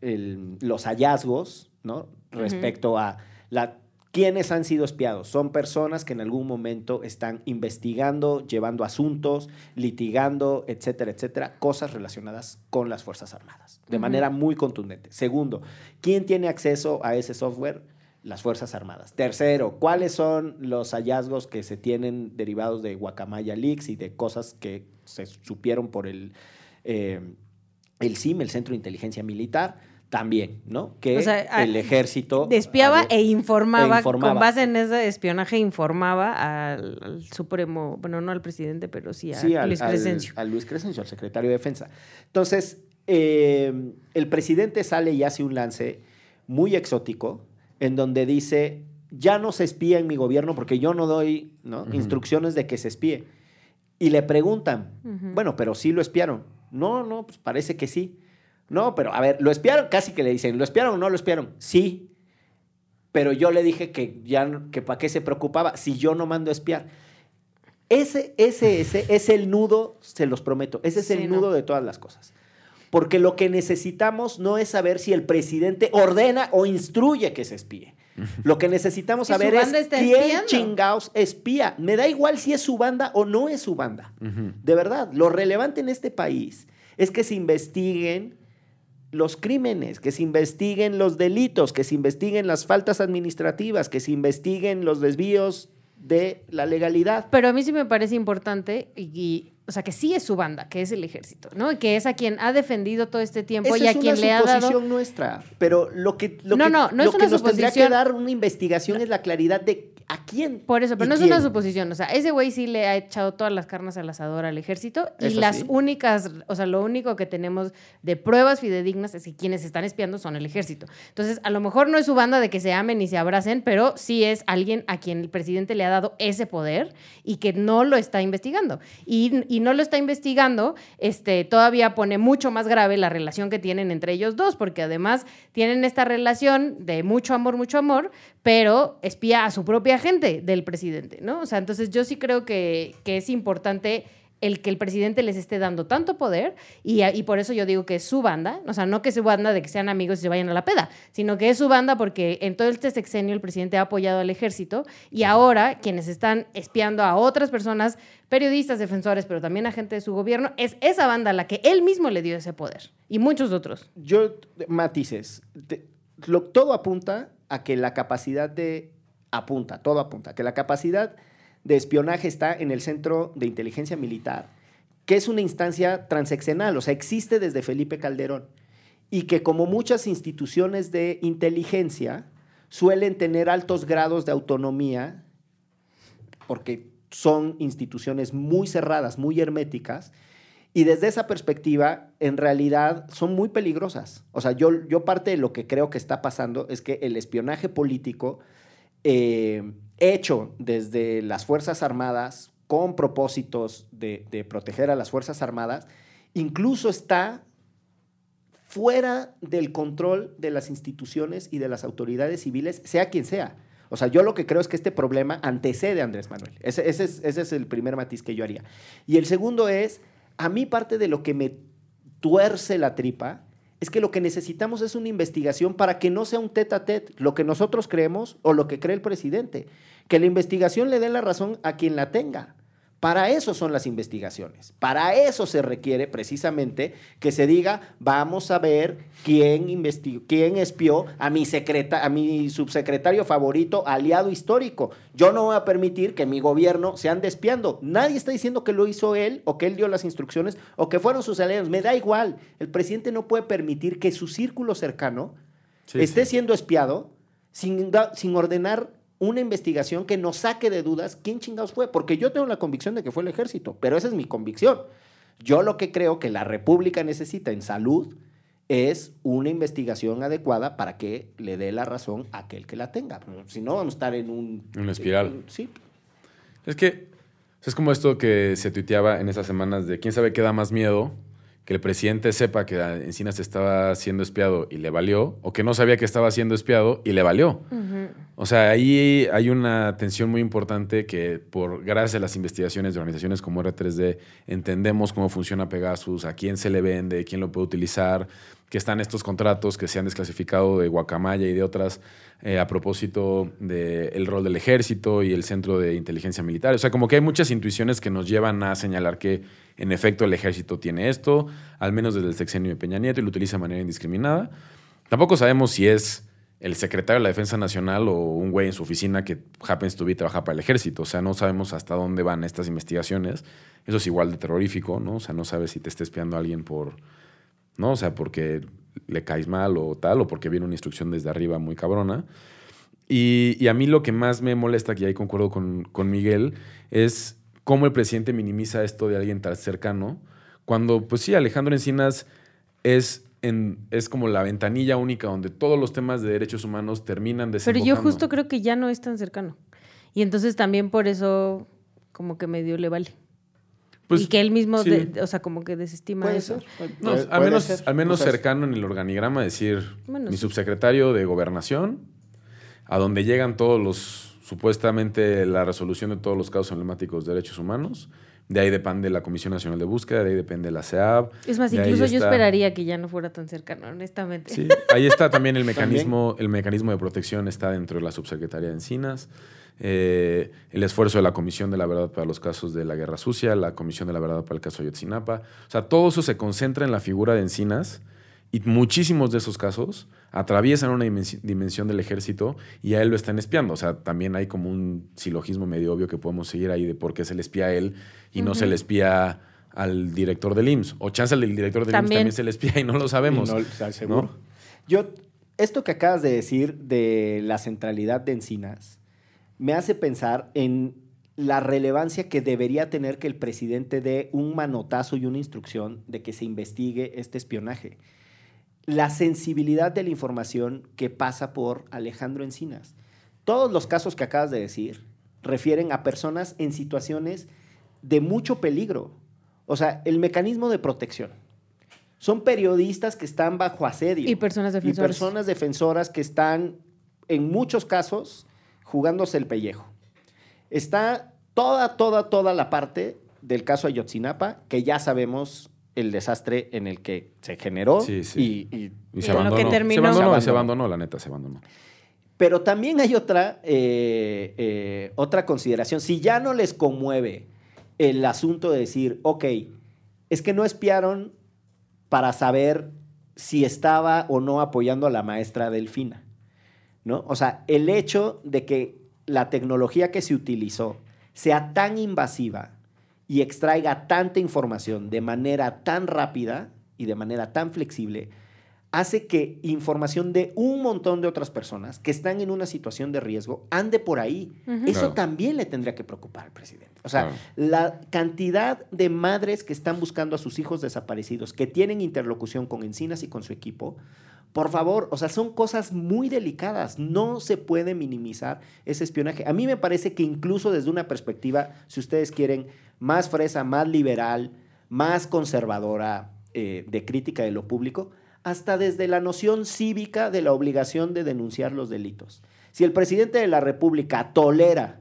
el- los hallazgos ¿no? respecto a la, quiénes han sido espiados. Son personas que en algún momento están investigando, llevando asuntos, litigando, etcétera, etcétera, cosas relacionadas con las Fuerzas Armadas, de manera muy contundente. Segundo, ¿quién tiene acceso a ese software? Las Fuerzas Armadas. Tercero, ¿cuáles son los hallazgos que se tienen derivados de Guacamaya Leaks y de cosas que se supieron por el, eh, el CIM, el Centro de Inteligencia Militar? También, ¿no? Que O sea, a- el ejército... Despiaba había- e informaba, e informaba. con base en ese espionaje, informaba al, al Supremo, bueno, no al presidente, pero sí a Sí, al- Luis al- Crescencio. Al, Luis Crescencio, al secretario de Defensa. Entonces, eh, el presidente sale y hace un lance muy exótico en donde dice, ya no se espía en mi gobierno porque yo no doy instrucciones de que se espíe. Y le preguntan, bueno, pero sí lo espiaron. No, no, pues parece que sí. No, pero a ver, ¿lo espiaron? Casi que le dicen, ¿lo espiaron o no lo espiaron? Sí. Pero yo le dije que ya, que para qué se preocupaba si yo no mando a espiar. Ese, ese, ese es el nudo, se los prometo, ese es Sí, el no. nudo de todas las cosas. Porque lo que necesitamos no es saber si el presidente ordena o instruye que se espíe. Lo que necesitamos saber es quién espiando. chingaos espía. Me da igual si es su banda o no es su banda. De verdad, lo relevante en este país es que se investiguen los crímenes, que se investiguen los delitos, que se investiguen las faltas administrativas, que se investiguen los desvíos de la legalidad. Pero a mí sí me parece importante y, y, o sea, que sí es su banda, que es el ejército, ¿no? Y que es a quien ha defendido todo este tiempo Esa y a es quien le ha dado suposición nuestra, pero lo que, lo No, que, no, no lo es que nos tendría que dar una investigación es la claridad de a quién. Por eso, pero no es una suposición. O sea, ese güey sí le ha echado todas las carnes al asador al ejército. Y Eso las sí. únicas, o sea, lo único que tenemos de pruebas fidedignas es que quienes están espiando son el ejército. Entonces, a lo mejor no es su banda de que se amen y se abracen, pero sí es alguien a quien el presidente le ha dado ese poder y que no lo está investigando. Y, y no lo está investigando, este, todavía pone mucho más grave la relación que tienen entre ellos dos, porque además tienen esta relación de mucho amor, mucho amor, pero espía a su propia gente del presidente, ¿no? O sea, entonces yo sí creo que, que es importante el que el presidente les esté dando tanto poder y, por eso yo digo que es su banda, o sea, no que es su banda de que sean amigos y se vayan a la peda, sino que es su banda porque en todo este sexenio el presidente ha apoyado al ejército y ahora quienes están espiando a otras personas, periodistas, defensores, pero también a gente de su gobierno, es esa banda la que él mismo le dio ese poder y muchos otros. Yo, matices, todo apunta a que la capacidad de, apunta, todo apunta, que la capacidad de espionaje está en el Centro de Inteligencia Militar, que es una instancia transeccional, o sea, existe desde Felipe Calderón, y que como muchas instituciones de inteligencia suelen tener altos grados de autonomía, porque son instituciones muy cerradas, muy herméticas, y desde esa perspectiva, en realidad, son muy peligrosas. O sea, yo, yo parte de lo que creo que está pasando es que el espionaje político eh, hecho desde las Fuerzas Armadas con propósitos de, proteger a las Fuerzas Armadas, incluso está fuera del control de las instituciones y de las autoridades civiles, sea quien sea. O sea, yo lo que creo es que este problema antecede a Andrés Manuel. Ese, ese es, ese es el primer matiz que yo haría. Y el segundo es, a mí parte de lo que me tuerce la tripa es que lo que necesitamos es una investigación para que no sea un tete a tete, lo que nosotros creemos o lo que cree el presidente. Que la investigación le dé la razón a quien la tenga. Para eso son las investigaciones. Para eso se requiere precisamente que se diga, vamos a ver quién investigó, quién espió a mi secreta, a mi subsecretario favorito, aliado histórico. Yo no voy a permitir que mi gobierno se ande espiando. Nadie está diciendo que lo hizo él o que él dio las instrucciones o que fueron sus aliados. Me da igual. El presidente no puede permitir que su círculo cercano Sí, esté sí. siendo espiado sin, sin ordenar una investigación que nos saque de dudas quién chingados fue. Porque yo tengo la convicción de que fue el ejército, pero esa es mi convicción. Yo lo que creo que la República necesita en salud es una investigación adecuada para que le dé la razón a aquel que la tenga. Si no, vamos a estar en un... Una espiral. Sí. Es que es como esto que se tuiteaba en esas semanas de quién sabe qué da más miedo, que el presidente sepa que Encinas estaba siendo espiado y le valió, o que no sabía que estaba siendo espiado y le valió. O sea, ahí hay una tensión muy importante que por gracias a las investigaciones de organizaciones como R3D entendemos cómo funciona Pegasus, a quién se le vende, quién lo puede utilizar, que están estos contratos que se han desclasificado de Guacamaya y de otras eh, a propósito del rol del ejército y el centro de inteligencia militar. O sea, como que hay muchas intuiciones que nos llevan a señalar que en efecto el ejército tiene esto, al menos desde el sexenio de Peña Nieto y lo utiliza de manera indiscriminada. Tampoco sabemos si es el secretario de la Defensa Nacional o un güey en su oficina que happens to be trabaja para el ejército. O sea, no sabemos hasta dónde van estas investigaciones. Eso es igual de terrorífico, ¿no? O sea, no sabes si te está espiando alguien por, ¿no? O sea, porque le caes mal o tal, o porque viene una instrucción desde arriba muy cabrona. Y, a mí lo que más me molesta, que ahí concuerdo con, con Miguel, es cómo el presidente minimiza esto de alguien tan cercano, cuando, pues sí, Alejandro Encinas es, en, es como la ventanilla única donde todos los temas de derechos humanos terminan Pero desembocando. yo justo creo que ya no es tan cercano. Y entonces también por eso como que medio le vale. Pues, y que él mismo, sí. de- o sea, como que desestima Puede eso. ser. No, Puede- al menos, ser. al menos cercano en el organigrama decir Bueno, mi sí. subsecretario de gobernación, a donde llegan todos los, supuestamente la resolución de todos los casos emblemáticos de derechos humanos. De ahí depende la Comisión Nacional de Búsqueda, de ahí depende la CEAB. Es más, incluso yo está- esperaría que ya no fuera tan cercano, honestamente. Sí, ahí está también el mecanismo, el mecanismo de protección está dentro de la subsecretaría de Encinas. Eh, el esfuerzo de la Comisión de la Verdad para los casos de la Guerra Sucia, la Comisión de la Verdad para el caso Ayotzinapa. O sea, todo eso se concentra en la figura de Encinas y muchísimos de esos casos atraviesan una dimensi- dimensión del ejército y a él lo están espiando. O sea, también hay como un silogismo medio obvio que podemos seguir ahí de por qué se le espía a él y no se le espía al director del IMSS. O chance al del director del También. IMSS también se le espía y no lo sabemos. No, o sea, seguro. ¿no? Yo, esto que acabas de decir de la centralidad de Encinas, me hace pensar en la relevancia que debería tener que el presidente dé un manotazo y una instrucción de que se investigue este espionaje. La sensibilidad de la información que pasa por Alejandro Encinas. Todos los casos que acabas de decir refieren a personas en situaciones de mucho peligro. O sea, el mecanismo de protección. Son periodistas que están bajo asedio. Y personas defensoras. Y personas defensoras que están, en muchos casos, jugándose el pellejo. Está toda, toda, toda la parte del caso Ayotzinapa, que ya sabemos el desastre en el que se generó. Sí, sí. Y, y- Y Y se en lo que abandonó. terminó. Se abandonó, Se abandonó, la neta, se abandonó. Pero también hay otra, eh, eh, otra consideración. Si ya no les conmueve el asunto de decir, ok, es que no espiaron para saber si estaba o no apoyando a la maestra Delfina, ¿no? O sea, el hecho de que la tecnología que se utilizó sea tan invasiva y extraiga tanta información de manera tan rápida y de manera tan flexible, hace que información de un montón de otras personas que están en una situación de riesgo ande por ahí. Eso Claro. también le tendría que preocupar al presidente. O sea, Claro. la cantidad de madres que están buscando a sus hijos desaparecidos, que tienen interlocución con Encinas y con su equipo, por favor, o sea, son cosas muy delicadas. No se puede minimizar ese espionaje. A mí me parece que incluso desde una perspectiva, si ustedes quieren, más fresa, más liberal, más conservadora eh, de crítica de lo público, hasta desde la noción cívica de la obligación de denunciar los delitos. Si el presidente de la República tolera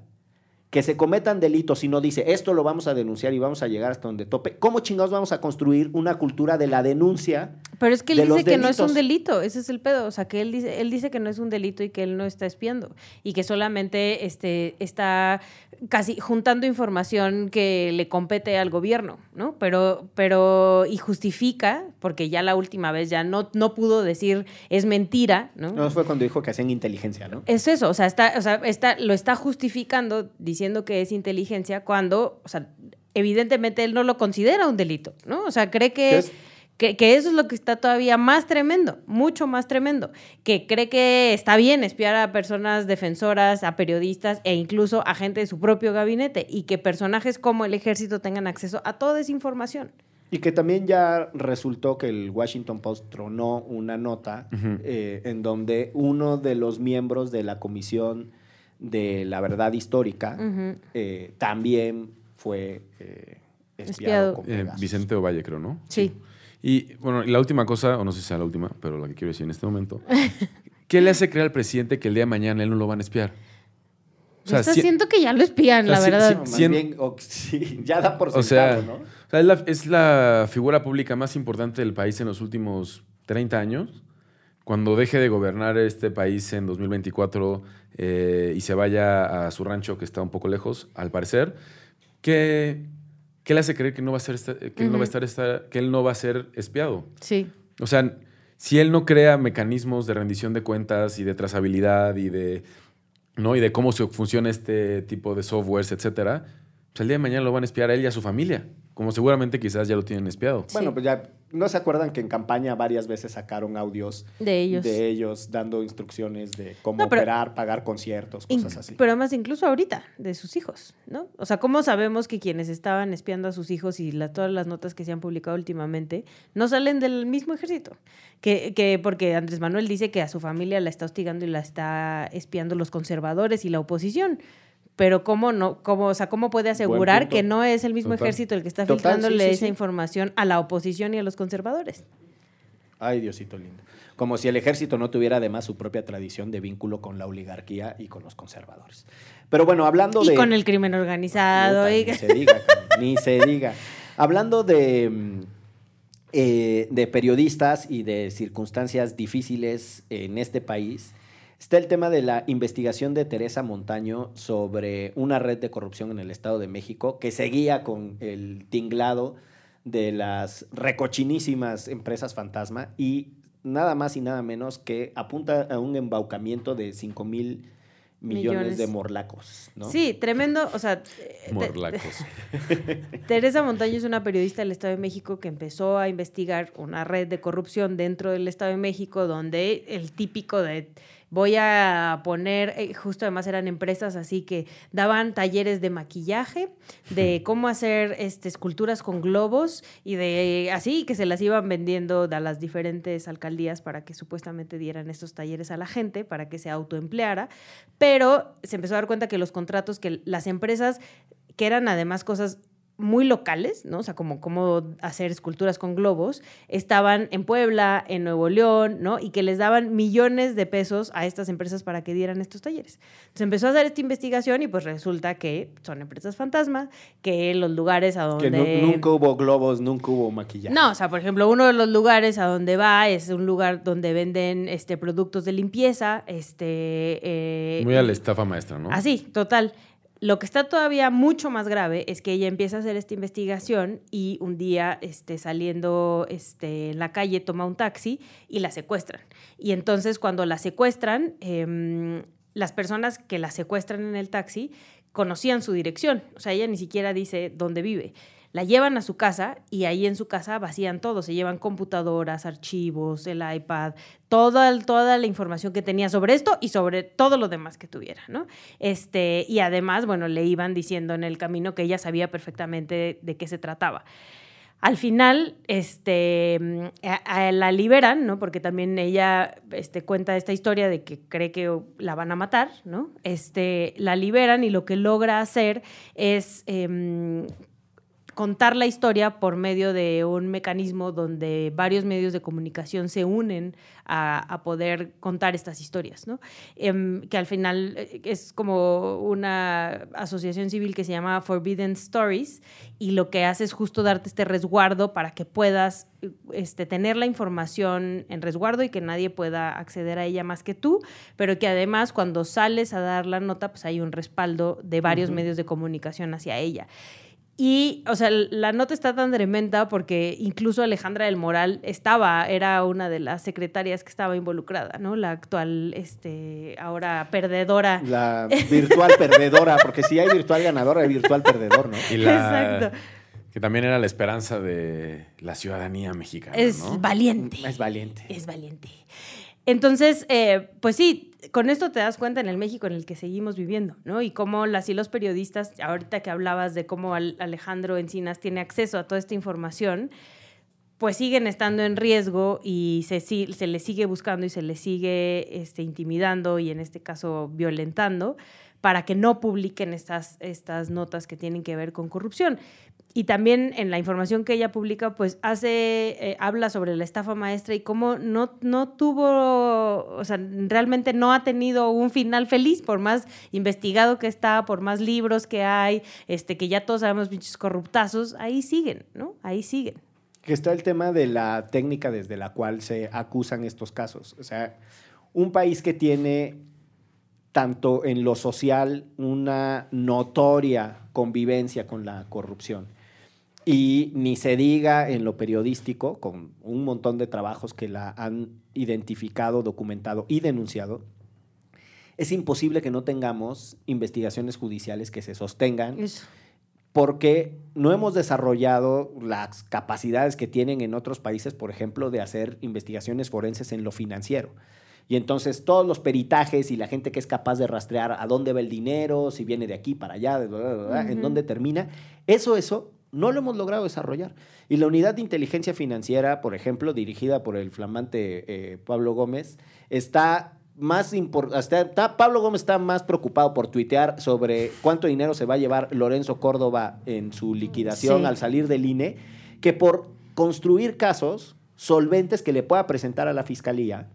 que se cometan delitos y no dice esto lo vamos a denunciar y vamos a llegar hasta donde tope, ¿cómo chingados vamos a construir una cultura de la denuncia? Pero es que él dice que no es un delito, ese es el pedo. O sea, que él dice, él dice que no es un delito y que él no está espiando. Y que solamente este, está casi juntando información que le compete al gobierno, ¿no? Pero, pero, y justifica, porque ya la última vez ya no, no pudo decir es mentira, ¿no? No fue cuando dijo que hacían inteligencia, ¿no? Es eso, o sea, está, o sea, está, lo está justificando diciendo que es inteligencia cuando, o sea, evidentemente él no lo considera un delito, ¿no? O sea, cree ¿Qué que, es? Que, que eso es lo que está todavía más tremendo, mucho más tremendo, que cree que está bien espiar a personas defensoras, a periodistas e incluso a gente de su propio gabinete y que personajes como el ejército tengan acceso a toda esa información. Y que también ya resultó que el Washington Post tronó una nota eh, en donde uno de los miembros de la Comisión de la Verdad Histórica eh, también fue eh, espiado, Espiado. con Eh. Vicente Ovalle, creo, ¿no? Sí. Y bueno, y la última cosa, o no sé si sea la última, pero la que quiero decir en este momento. ¿Qué le hace creer al presidente que el día de mañana él no lo van a espiar? O sea, si- siento que ya lo espían, o sea, la sí- verdad. No, más bien, o- ya da por O sea, sentado, ¿no? o sea, es, la, es la figura pública más importante del país en los últimos 30 años. Cuando deje de gobernar este país en 2024 eh, y se vaya a su rancho que está un poco lejos, al parecer, ¿qué, qué le hace creer que no va a ser esta- que él no va a estar esta- que él no va a ser espiado? Sí. O sea, si él no crea mecanismos de rendición de cuentas y de trazabilidad y de, ¿no? y de cómo se funciona este tipo de softwares, etcétera, pues el día de mañana lo van a espiar a él y a su familia, como seguramente quizás ya lo tienen espiado. Bueno, pues ya, ¿no se acuerdan que en campaña varias veces sacaron audios De ellos. de ellos dando instrucciones de cómo No, pero- operar, pagar conciertos, cosas así? Pero además incluso ahorita, de sus hijos, ¿no? O sea, ¿cómo sabemos que quienes estaban espiando a sus hijos y la- todas las notas que se han publicado últimamente no salen del mismo ejército? Que, que porque Andrés Manuel dice que a su familia la está hostigando y la está espiando los conservadores y la oposición. Pero cómo no, cómo, o sea, cómo puede asegurar que no es el mismo Total. ejército el que está Total, filtrándole sí, sí, esa sí. información a la oposición y a los conservadores. Ay, Diosito lindo. Como si el ejército no tuviera además su propia tradición de vínculo con la oligarquía y con los conservadores. Pero bueno, hablando Y de... con el crimen organizado. Puta, y- Ni se diga, ni se diga. Hablando de, mm, eh, de periodistas y de circunstancias difíciles en este país, está el tema de la investigación de Teresa Montaño sobre una red de corrupción en el Estado de México que seguía con el tinglado de las recochinísimas empresas fantasma y nada más y nada menos que apunta a un embaucamiento de 5 mil millones, Millones. de morlacos. ¿no? Sí, tremendo, o sea, eh, Morlacos. Teresa Montaño es una periodista del Estado de México que empezó a investigar una red de corrupción dentro del Estado de México donde el típico de voy a poner, eh, justo además eran empresas así que daban talleres de maquillaje, de cómo hacer este, esculturas con globos y de así que se las iban vendiendo a las diferentes alcaldías para que supuestamente dieran estos talleres a la gente, para que se autoempleara, pero se empezó a dar cuenta que los contratos, que las empresas que eran además cosas muy locales, ¿no? O sea, como cómo hacer esculturas con globos, estaban en Puebla, en Nuevo León, ¿no? Y que les daban millones de pesos a estas empresas para que dieran estos talleres. Entonces empezó a hacer esta investigación y pues resulta que son empresas fantasma, que los lugares a donde... Que nu- nunca hubo globos, nunca hubo maquillaje. No, o sea, por ejemplo, uno de los lugares a donde va es un lugar donde venden este, productos de limpieza, este... eh, Muy a la estafa maestra, ¿no? Así, total. Lo que está todavía mucho más grave es que ella empieza a hacer esta investigación y un día este, saliendo este, en la calle toma un taxi y la secuestran. Y entonces cuando la secuestran, em, las personas que la secuestran en el taxi conocían su dirección. O sea, ella ni siquiera dice dónde vive. La llevan a su casa y ahí en su casa vacían todo. Se llevan computadoras, archivos, el iPad, toda, toda la información que tenía sobre esto y sobre todo lo demás que tuviera, ¿no? Este, y además, bueno, le iban diciendo en el camino que ella sabía perfectamente de qué se trataba. Al final, este, la liberan, ¿no? Porque también ella este, cuenta esta historia de que cree que la van a matar, ¿no? Este, la liberan y lo que logra hacer es em, contar la historia por medio de un mecanismo donde varios medios de comunicación se unen a, a poder contar estas historias, ¿no? Em, que al final eh, es como una asociación civil que se llama Forbidden Stories y lo que hace es justo darte este resguardo para que puedas eh, este, tener la información en resguardo y que nadie pueda acceder a ella más que tú, pero que además cuando sales a dar la nota, pues hay un respaldo de varios medios de comunicación hacia ella. Y, o sea, la nota está tan tremenda porque incluso Alejandra del Moral estaba, era una de las secretarias que estaba involucrada, ¿no? La actual, este, ahora perdedora. La virtual perdedora, porque si hay virtual ganadora, hay virtual perdedor, ¿no? Y la, Exacto. Que también era la esperanza de la ciudadanía mexicana, Es ¿no? valiente. Es valiente. Es valiente. Entonces, eh, pues sí, con esto te das cuenta en el México en el que seguimos viviendo, ¿no? Y cómo las y los periodistas, ahorita que hablabas de cómo Al- Alejandro Encinas tiene acceso a toda esta información, pues siguen estando en riesgo y se, se les sigue buscando y se les sigue este, intimidando y en este caso violentando para que no publiquen estas notas que tienen que ver con corrupción. Y también en la información que ella publica, pues hace, eh, habla sobre la estafa maestra y cómo no, no tuvo, o sea, realmente no ha tenido un final feliz, por más investigado que está, por más libros que hay, este, que ya todos sabemos pinches corruptazos, ahí siguen, ¿no? Ahí siguen. Que está el tema de la técnica desde la cual se acusan estos casos. O sea, un país que tiene tanto en lo social una notoria convivencia con la corrupción y ni se diga en lo periodístico, con un montón de trabajos que la han identificado, documentado y denunciado, es imposible que no tengamos investigaciones judiciales que se sostengan Eso. porque no hemos desarrollado las capacidades que tienen en otros países, por ejemplo, de hacer investigaciones forenses en lo financiero. Y entonces todos los peritajes y la gente que es capaz de rastrear a dónde va el dinero, si viene de aquí para allá, de bla, bla, bla, bla, en dónde termina, eso, eso no lo hemos logrado desarrollar. Y la unidad de inteligencia financiera, por ejemplo, dirigida por el flamante eh, Pablo Gómez, está más está- Pablo Gómez está más preocupado por tuitear sobre cuánto dinero se va a llevar Lorenzo Córdoba en su liquidación Sí. al salir del INE, que por construir casos solventes que le pueda presentar a la fiscalía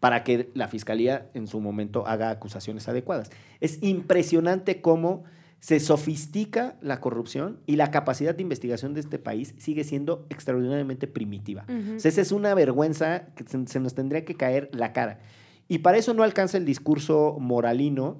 para que la fiscalía en su momento haga acusaciones adecuadas. Es impresionante cómo se sofistica la corrupción y la capacidad de investigación de este país sigue siendo extraordinariamente primitiva. O sea, esa es una vergüenza que se, se nos tendría que caer la cara. Y para eso no alcanza el discurso moralino,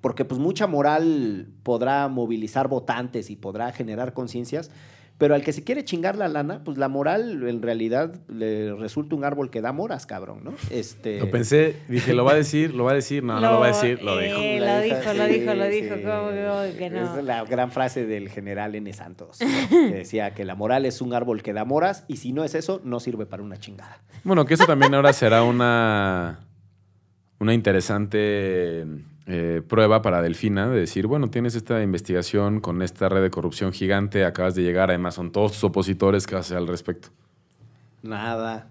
porque pues mucha moral podrá movilizar votantes y podrá generar conciencias, pero al que se quiere chingar la lana, pues la moral en realidad le resulta un árbol que da moras, cabrón, ¿no? Este... Lo pensé, dije, lo va a decir, lo va a decir, no, no lo va a decir, lo eh, dijo. lo La dijo, lo dijo, lo dijo. sí. ¿Cómo que- que no? Es la gran frase del general N. Santos, que decía que la moral es un árbol que da moras y si no es eso, no sirve para una chingada. Bueno, que eso también ahora será una, una interesante eh, prueba para Delfina de decir, bueno, tienes esta investigación con esta red de corrupción gigante, acabas de llegar, además son todos tus opositores, ¿qué vas a hacer al respecto? Nada.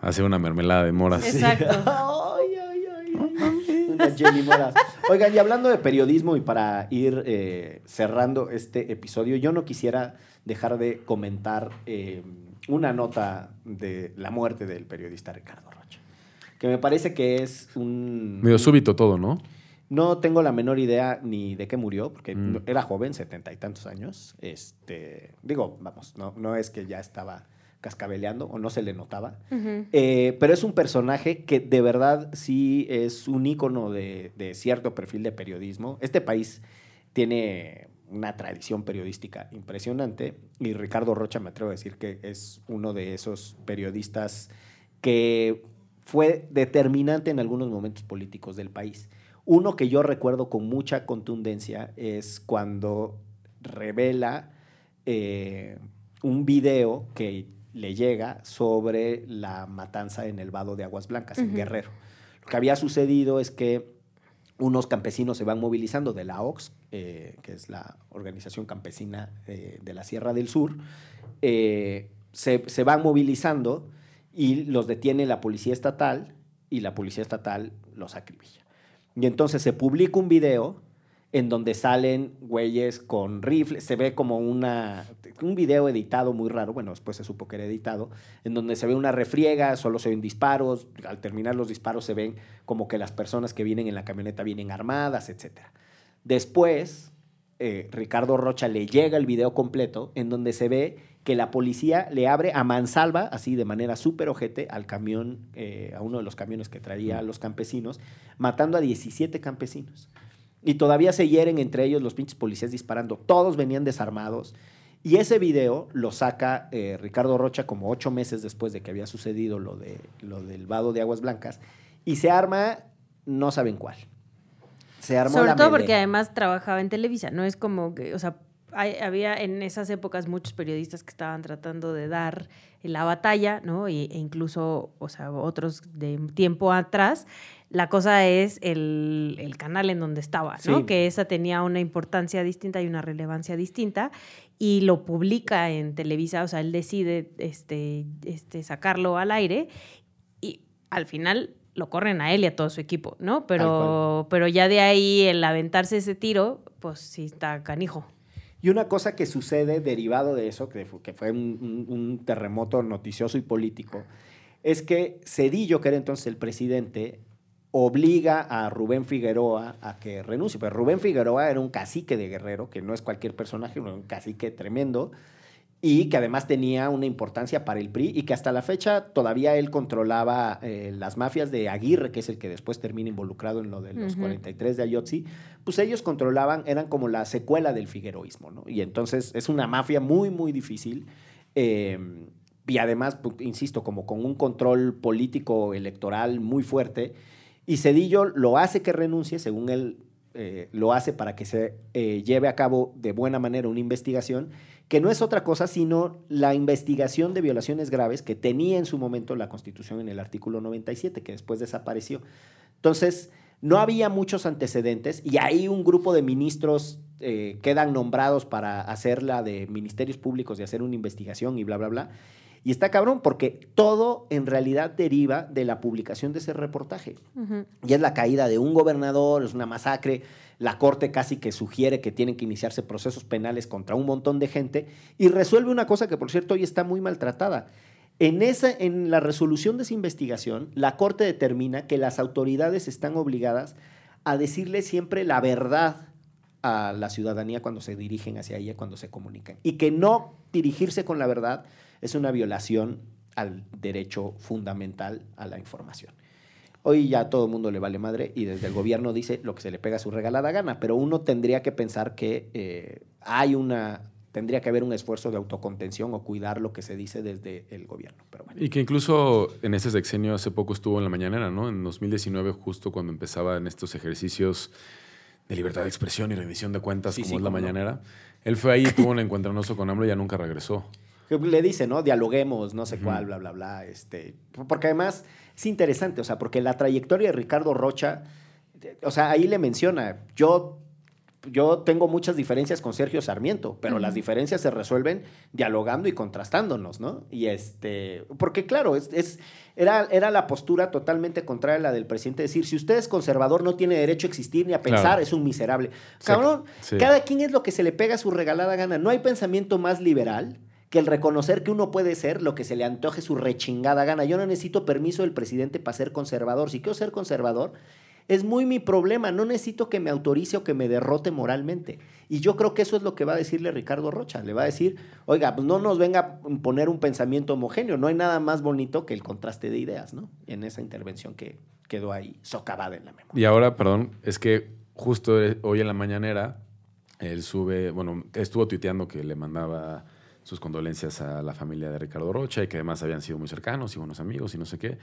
Hacer una mermelada de moras. Exacto. Ay, ay, ay, ay. Una Jenny Moras. Oigan, y hablando de periodismo y para ir eh, cerrando este episodio, yo no quisiera dejar de comentar eh, una nota de la muerte del periodista Ricardo Rocha, que me parece que es un... Medio súbito todo, ¿no? No tengo la menor idea ni de qué murió, porque Mm. era joven, setenta y tantos años. Este, digo, vamos, no, no es que ya estaba cascabeleando o no se le notaba. Eh, pero es un personaje que de verdad sí es un ícono de, de cierto perfil de periodismo. Este país tiene una tradición periodística impresionante y Ricardo Rocha me atrevo a decir que es uno de esos periodistas que fue determinante en algunos momentos políticos del país. Uno que yo recuerdo con mucha contundencia es cuando revela eh, un video que le llega sobre la matanza en el vado de Aguas Blancas, en. Guerrero. Lo que había sucedido es que unos campesinos se van movilizando de la OX, eh, que es la organización campesina eh, de la Sierra del Sur, eh, se, se van movilizando y los detiene la policía estatal y la policía estatal los acribilla. Y entonces se publica un video en donde salen güeyes con rifles, se ve como una, un video editado muy raro, bueno, después se supo que era editado, en donde se ve una refriega, solo se ven disparos, al terminar los disparos se ven como que las personas que vienen en la camioneta vienen armadas, etc. Después, eh, Ricardo Rocha le llega el video completo en donde se ve que la policía le abre a mansalva, así de manera súper ojete, al camión, eh, a uno de los camiones que traía a los campesinos, matando a 17 campesinos. Y todavía se hieren entre ellos los pinches policías disparando. Todos venían desarmados. Y ese video lo saca eh, Ricardo Rocha como ocho meses después de que había sucedido lo, de, lo del vado de Aguas Blancas. Y se arma, no saben cuál. Se armó Sobre la todo porque además trabajaba en Televisa, no es como que, o sea, hay- había en esas épocas muchos periodistas que estaban tratando de dar la batalla, ¿no? E incluso, o sea, otros de tiempo atrás. La cosa es el, el canal en donde estaba, ¿no? Sí. Que esa tenía una importancia distinta y una relevancia distinta y lo publica en Televisa, o sea, él decide este, este, sacarlo al aire y al final lo corren a él y a todo su equipo, ¿no? Pero, pero ya de ahí el aventarse ese tiro, pues sí está canijo. Y una cosa que sucede derivado de eso, que fue, que fue un, terremoto noticioso y político, es que Cedillo, que era entonces el presidente, obliga a Rubén Figueroa a que renuncie. Pero Rubén Figueroa era un cacique de Guerrero, que no es cualquier personaje, un cacique tremendo, y que además tenía una importancia para el PRI y que hasta la fecha todavía él controlaba eh, las mafias de Aguirre, que es el que después termina involucrado en lo de los Ujú. 43 de Ayotzi, pues ellos controlaban, eran como la secuela del figueroísmo, ¿no? Y entonces es una mafia muy, muy difícil. eh, y además, pues, insisto, como con un control político electoral muy fuerte. Y Cedillo lo hace que renuncie, según él eh, lo hace para que se eh, lleve a cabo de buena manera una investigación, que no es otra cosa sino la investigación de violaciones graves que tenía en su momento la Constitución en el artículo 97, que después desapareció. Entonces, No había muchos antecedentes y ahí un grupo de ministros eh, quedan nombrados para hacer la de ministerios públicos y hacer una investigación y bla, bla, bla. Y está cabrón porque todo en realidad deriva de la publicación de ese reportaje. Y es la caída de un gobernador, es una masacre. La corte casi que sugiere que tienen que iniciarse procesos penales contra un montón de gente y resuelve una cosa que, por cierto, hoy está muy maltratada. En, esa, en la resolución de esa investigación, la corte determina que las autoridades están obligadas a decirle siempre la verdad a la ciudadanía cuando se dirigen hacia ella, cuando se comunican. Y que no dirigirse con la verdad es una violación al derecho fundamental a la información. Hoy ya a todo el mundo le vale madre y desde el gobierno dice lo que se le pega a su regalada gana, pero uno tendría que pensar que eh, hay una, tendría que haber un esfuerzo de autocontención o cuidar lo que se dice desde el gobierno. Pero bueno. Y que incluso en este sexenio hace poco estuvo en la mañanera, ¿no? En 2019, justo cuando empezaban estos ejercicios de libertad de expresión y rendición de cuentas, Sí, como sí, es la no. mañanera. Él fue ahí, tuvo un encuentronoso con AMLO y ya nunca regresó. Le dice, ¿no? Dialoguemos, no sé cuál, bla, bla, bla. Este, porque además es interesante, o sea, porque la trayectoria de Ricardo Rocha, o sea, ahí le menciona, yo, yo tengo muchas diferencias con Sergio Sarmiento, pero las diferencias se resuelven dialogando y contrastándonos, ¿no? Y este, porque claro, es, es- era, era la postura totalmente contraria a la del presidente, decir, si usted es conservador no tiene derecho a existir ni a pensar, Claro. es un miserable. Cabrón, sí. cada quien es lo que se le pega a su regalada gana. No hay pensamiento más liberal que el reconocer que uno puede ser lo que se le antoje su rechingada gana. Yo no necesito permiso del presidente para ser conservador. Si quiero ser conservador, es muy mi problema. No necesito que me autorice o que me derrote moralmente. Y yo creo que eso es lo que va a decirle Ricardo Rocha. Le va a decir, oiga, pues no nos venga a imponer un pensamiento homogéneo. No hay nada más bonito que el contraste de ideas, ¿no? En esa intervención que quedó ahí socavada en la memoria. Y ahora, perdón, es que justo hoy en la mañanera, él sube, bueno, estuvo tuiteando que le mandaba sus condolencias a la familia de Ricardo Rocha y que además habían sido muy cercanos y buenos amigos y no sé qué.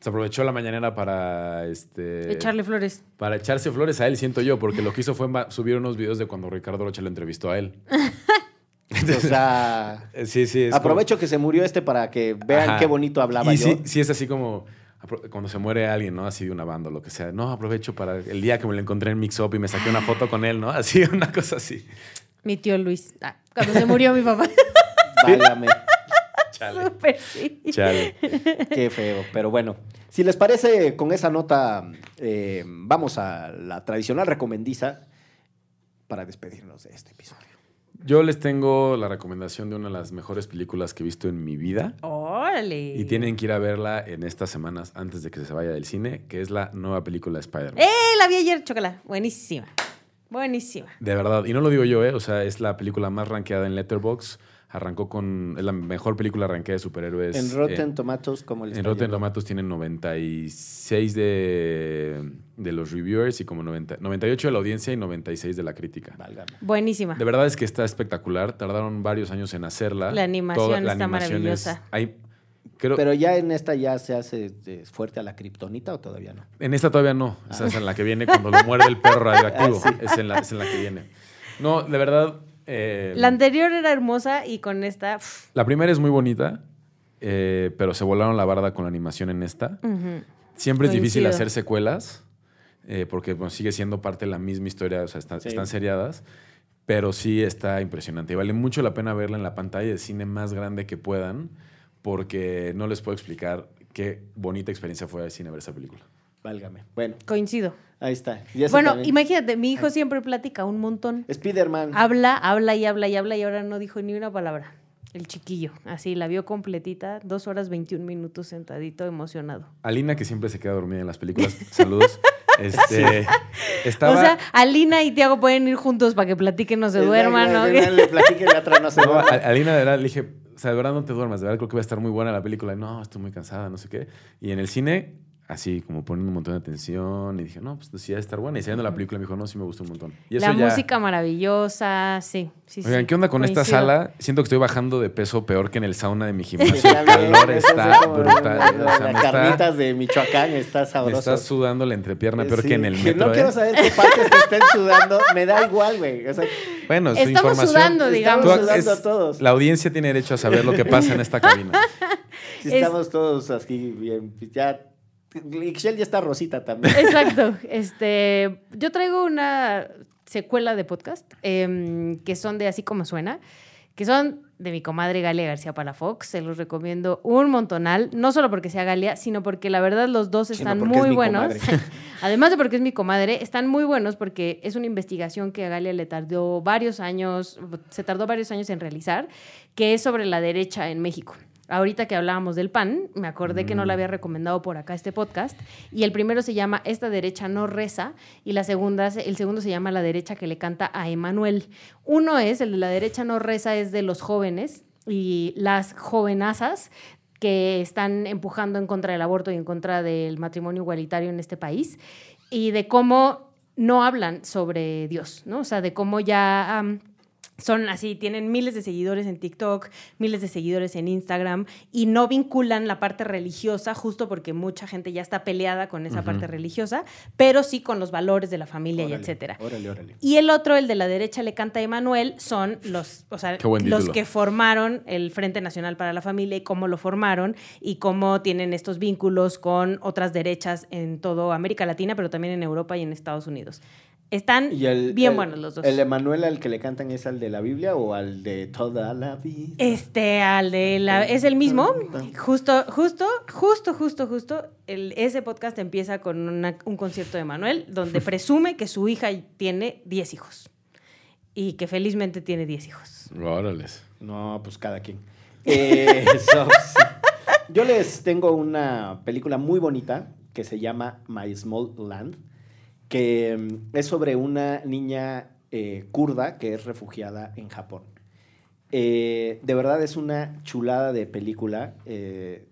Se aprovechó la mañanera para este Echarle flores. para echarse flores a él, siento yo, porque lo que hizo fue subir unos videos de cuando Ricardo Rocha lo entrevistó a él. O sea, Sí, sí. es como- aprovecho que se murió este para que vean Ajá. qué bonito hablaba y yo. Sí, sí es así como cuando se muere alguien, ¿no? Así de una banda o lo que sea. No, aprovecho para el día que me lo encontré en Mix Up y me saqué una foto con él, ¿no? Así, una cosa así. Mi tío Luis. Ah, cuando se murió mi papá. Válgame, Chale. Súper sí. Chale. qué feo. Pero bueno, si les parece, con esa nota eh, vamos a la tradicional recomendiza para despedirnos de este episodio. Yo les tengo la recomendación de una de las mejores películas que he visto en mi vida. Órale. Y tienen que ir a verla en estas semanas antes de que se vaya del cine, que es la nueva película de Spider-Man. ¡Eh! La vi ayer, chocala. Buenísima. Buenísima. De verdad, y no lo digo yo, ¿eh? O sea, es la película más rankeada en Letterboxd. Arrancó con. Es la mejor película rankeada de superhéroes. en Rotten eh, Tomatoes, como les En Rotten Tomatoes tienen 96 de, de los reviewers y como 90, 98 de la audiencia y 96 de la crítica. Válgame. Buenísima. De verdad es que está espectacular. Tardaron varios años en hacerla. La animación está maravillosa. hay, creo, Pero ya en esta ya se hace eh, fuerte a la kriptonita o todavía no. en esta todavía no. Esa es en la que viene cuando lo muerde el perro radioactivo. Ah, sí. es, en la, es en la que viene. No, de verdad. Eh, La anterior era hermosa y con esta. pff, la primera es muy bonita, eh, pero se volaron la barda con la animación en esta. Siempre es difícil hacer secuelas, eh, porque bueno, sigue siendo parte de la misma historia, o sea, está- Sí. están seriadas, pero sí está impresionante. Y vale mucho la pena verla en la pantalla de cine más grande que puedan, porque no les puedo explicar qué bonita experiencia fue de cine ver esa película. Válgame. Bueno, Coincido. ahí está. Y ese Bueno, también. imagínate, mi hijo siempre platica un montón. Spider-Man. Habla, habla y habla y habla y ahora no dijo ni una palabra. El chiquillo, así la vio completita, dos horas 21 minutos sentadito, emocionado. Alina, que siempre se queda dormida en las películas, saludos. Este, estaba, O sea, Alina y Tiago pueden ir juntos para que platiquen, no se duerman, ¿no? Le platiquen la otra no se duerma. Alina, de verdad, le dije, o sea, de verdad no te duermas, de verdad creo que va a estar muy buena la película. No, estoy muy cansada, no sé qué. Y en el cine, así como poniendo un montón de atención, y dije, no, pues sí, va a estar buena. Y saliendo la película me dijo, no, sí me gustó un montón. Y eso La ya- música maravillosa, sí. sí Oigan, sí, ¿qué onda con esta coincido. sala? Siento que estoy bajando de peso peor que en el sauna de mi gimnasio. El calor está es brutal. la- la- O sea, me las está, carnitas de Michoacán está me sabroso. está sudando la entrepierna peor Sí, que en el metro. No ¿eh? quiero saber qué partes te estén sudando. Me da igual, güey. O sea, Bueno, su Estamos información. sudando, digamos. estamos sudando es- a todos. La audiencia tiene derecho a saber lo que pasa en esta cabina. Si Es- estamos todos así bien, ya Ixchel ya está rosita también. Exacto. Este, yo traigo una secuela de podcast em, que son de Así como suena, que son de mi comadre Galia García Palafox. Se los recomiendo un montonal, no solo porque sea Galia, sino porque la verdad los dos están es muy buenos. Además de porque es mi comadre, están muy buenos porque es una investigación que a Galia le tardó varios años, se tardó varios años en realizar, que es sobre la derecha en México. Ahorita que hablábamos del PAN, me acordé que no Mm. le había recomendado por acá este podcast. Y el primero se llama Esta derecha no reza. Y la segunda, el segundo se llama La derecha que le canta a Emanuel. Uno es, el de la derecha no reza, es de los jóvenes y las jovenazas que están empujando en contra del aborto y en contra del matrimonio igualitario en este país. Y de cómo no hablan sobre Dios, ¿no? O sea, de cómo ya... son así, tienen miles de seguidores en TikTok, miles de seguidores en Instagram y no vinculan la parte religiosa justo porque mucha gente ya está peleada con esa parte religiosa, pero sí con los valores de la familia y etcétera. Órale, órale. Y el otro, el de la derecha le canta a Emanuel, son los, o sea, los que formaron el Frente Nacional para la Familia y cómo lo formaron y cómo tienen estos vínculos con otras derechas en toda América Latina, pero también en Europa y en Estados Unidos. Están Y el, bien el- buenos los dos. ¿El Emanuel al que le cantan es al de la Biblia o al de toda la vida? Este, al de la, es el mismo. Justo, justo, justo, justo, justo. El, ese podcast empieza con una- un concierto de Manuel, donde presume que su hija tiene 10 hijos. Y que felizmente tiene 10 hijos. Órales. No, pues cada quien. Eh, so, sí. Yo les tengo una película muy bonita que se llama My Small Land, que mm, es sobre una niña eh, kurda que es refugiada en Japón. Eh, de verdad es una chulada de película eh,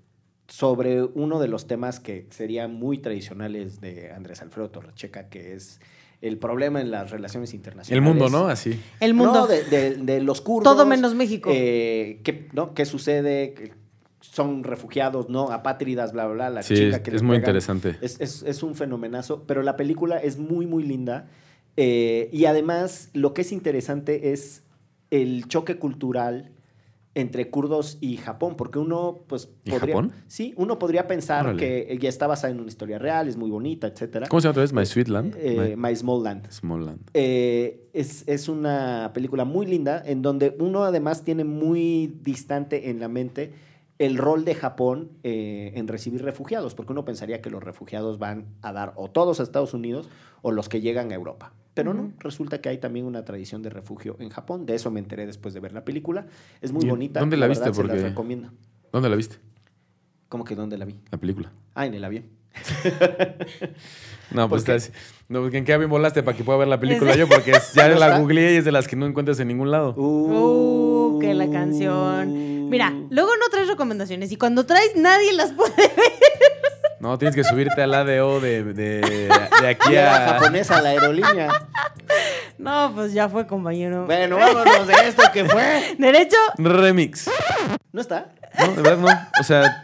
sobre uno de los temas que serían muy tradicionales de Andrés Alfredo Torrecheca, que es el problema en las relaciones internacionales. El mundo, ¿no? Así. El mundo. No, de, de- de los kurdos. Todo menos México. eh, ¿qué, no? ¿Qué sucede? Son refugiados, ¿no? Apátridas, bla, bla, bla. La Sí, chica es, que es muy interesante. Es, es- es un fenomenazo, pero la película es muy, muy linda. eh, y además, lo que es interesante es el choque cultural entre kurdos y Japón, porque uno, pues, ¿Y podría... Japón? Sí, uno podría pensar Órale. que ya está basada en una historia real, es muy bonita, etcétera. ¿Cómo se llama otra vez? My Sweet Land. Eh, My My Small Land. Small Land. Eh, es, es una película muy linda en donde uno además tiene muy distante en la mente el rol de Japón eh, en recibir refugiados, porque uno pensaría que los refugiados van a dar o todos a Estados Unidos o los que llegan a Europa. Pero no, resulta que hay también una tradición de refugio en Japón. De eso me enteré después de ver la película. Es muy ¿Y bonita. dónde la viste? verdad, se Porque- las recomiendo. ¿Dónde la viste? ¿Cómo que dónde la vi? La película. Ah, en el avión. No, pues estás- no, porque ¿en qué avión volaste para que pueda ver la película yo? Porque es- ya ¿No la googleé y es de las que no encuentras en ningún lado. Uh, que la canción. Mira, luego no traes recomendaciones y cuando traes nadie las puede ver. No, tienes que subirte al ADO de, de, de aquí a... japonesa la aerolínea. No, pues ya fue, compañero. Bueno, vámonos de esto que fue. Derecho. Remix. ¿No está? No, de verdad no. O sea,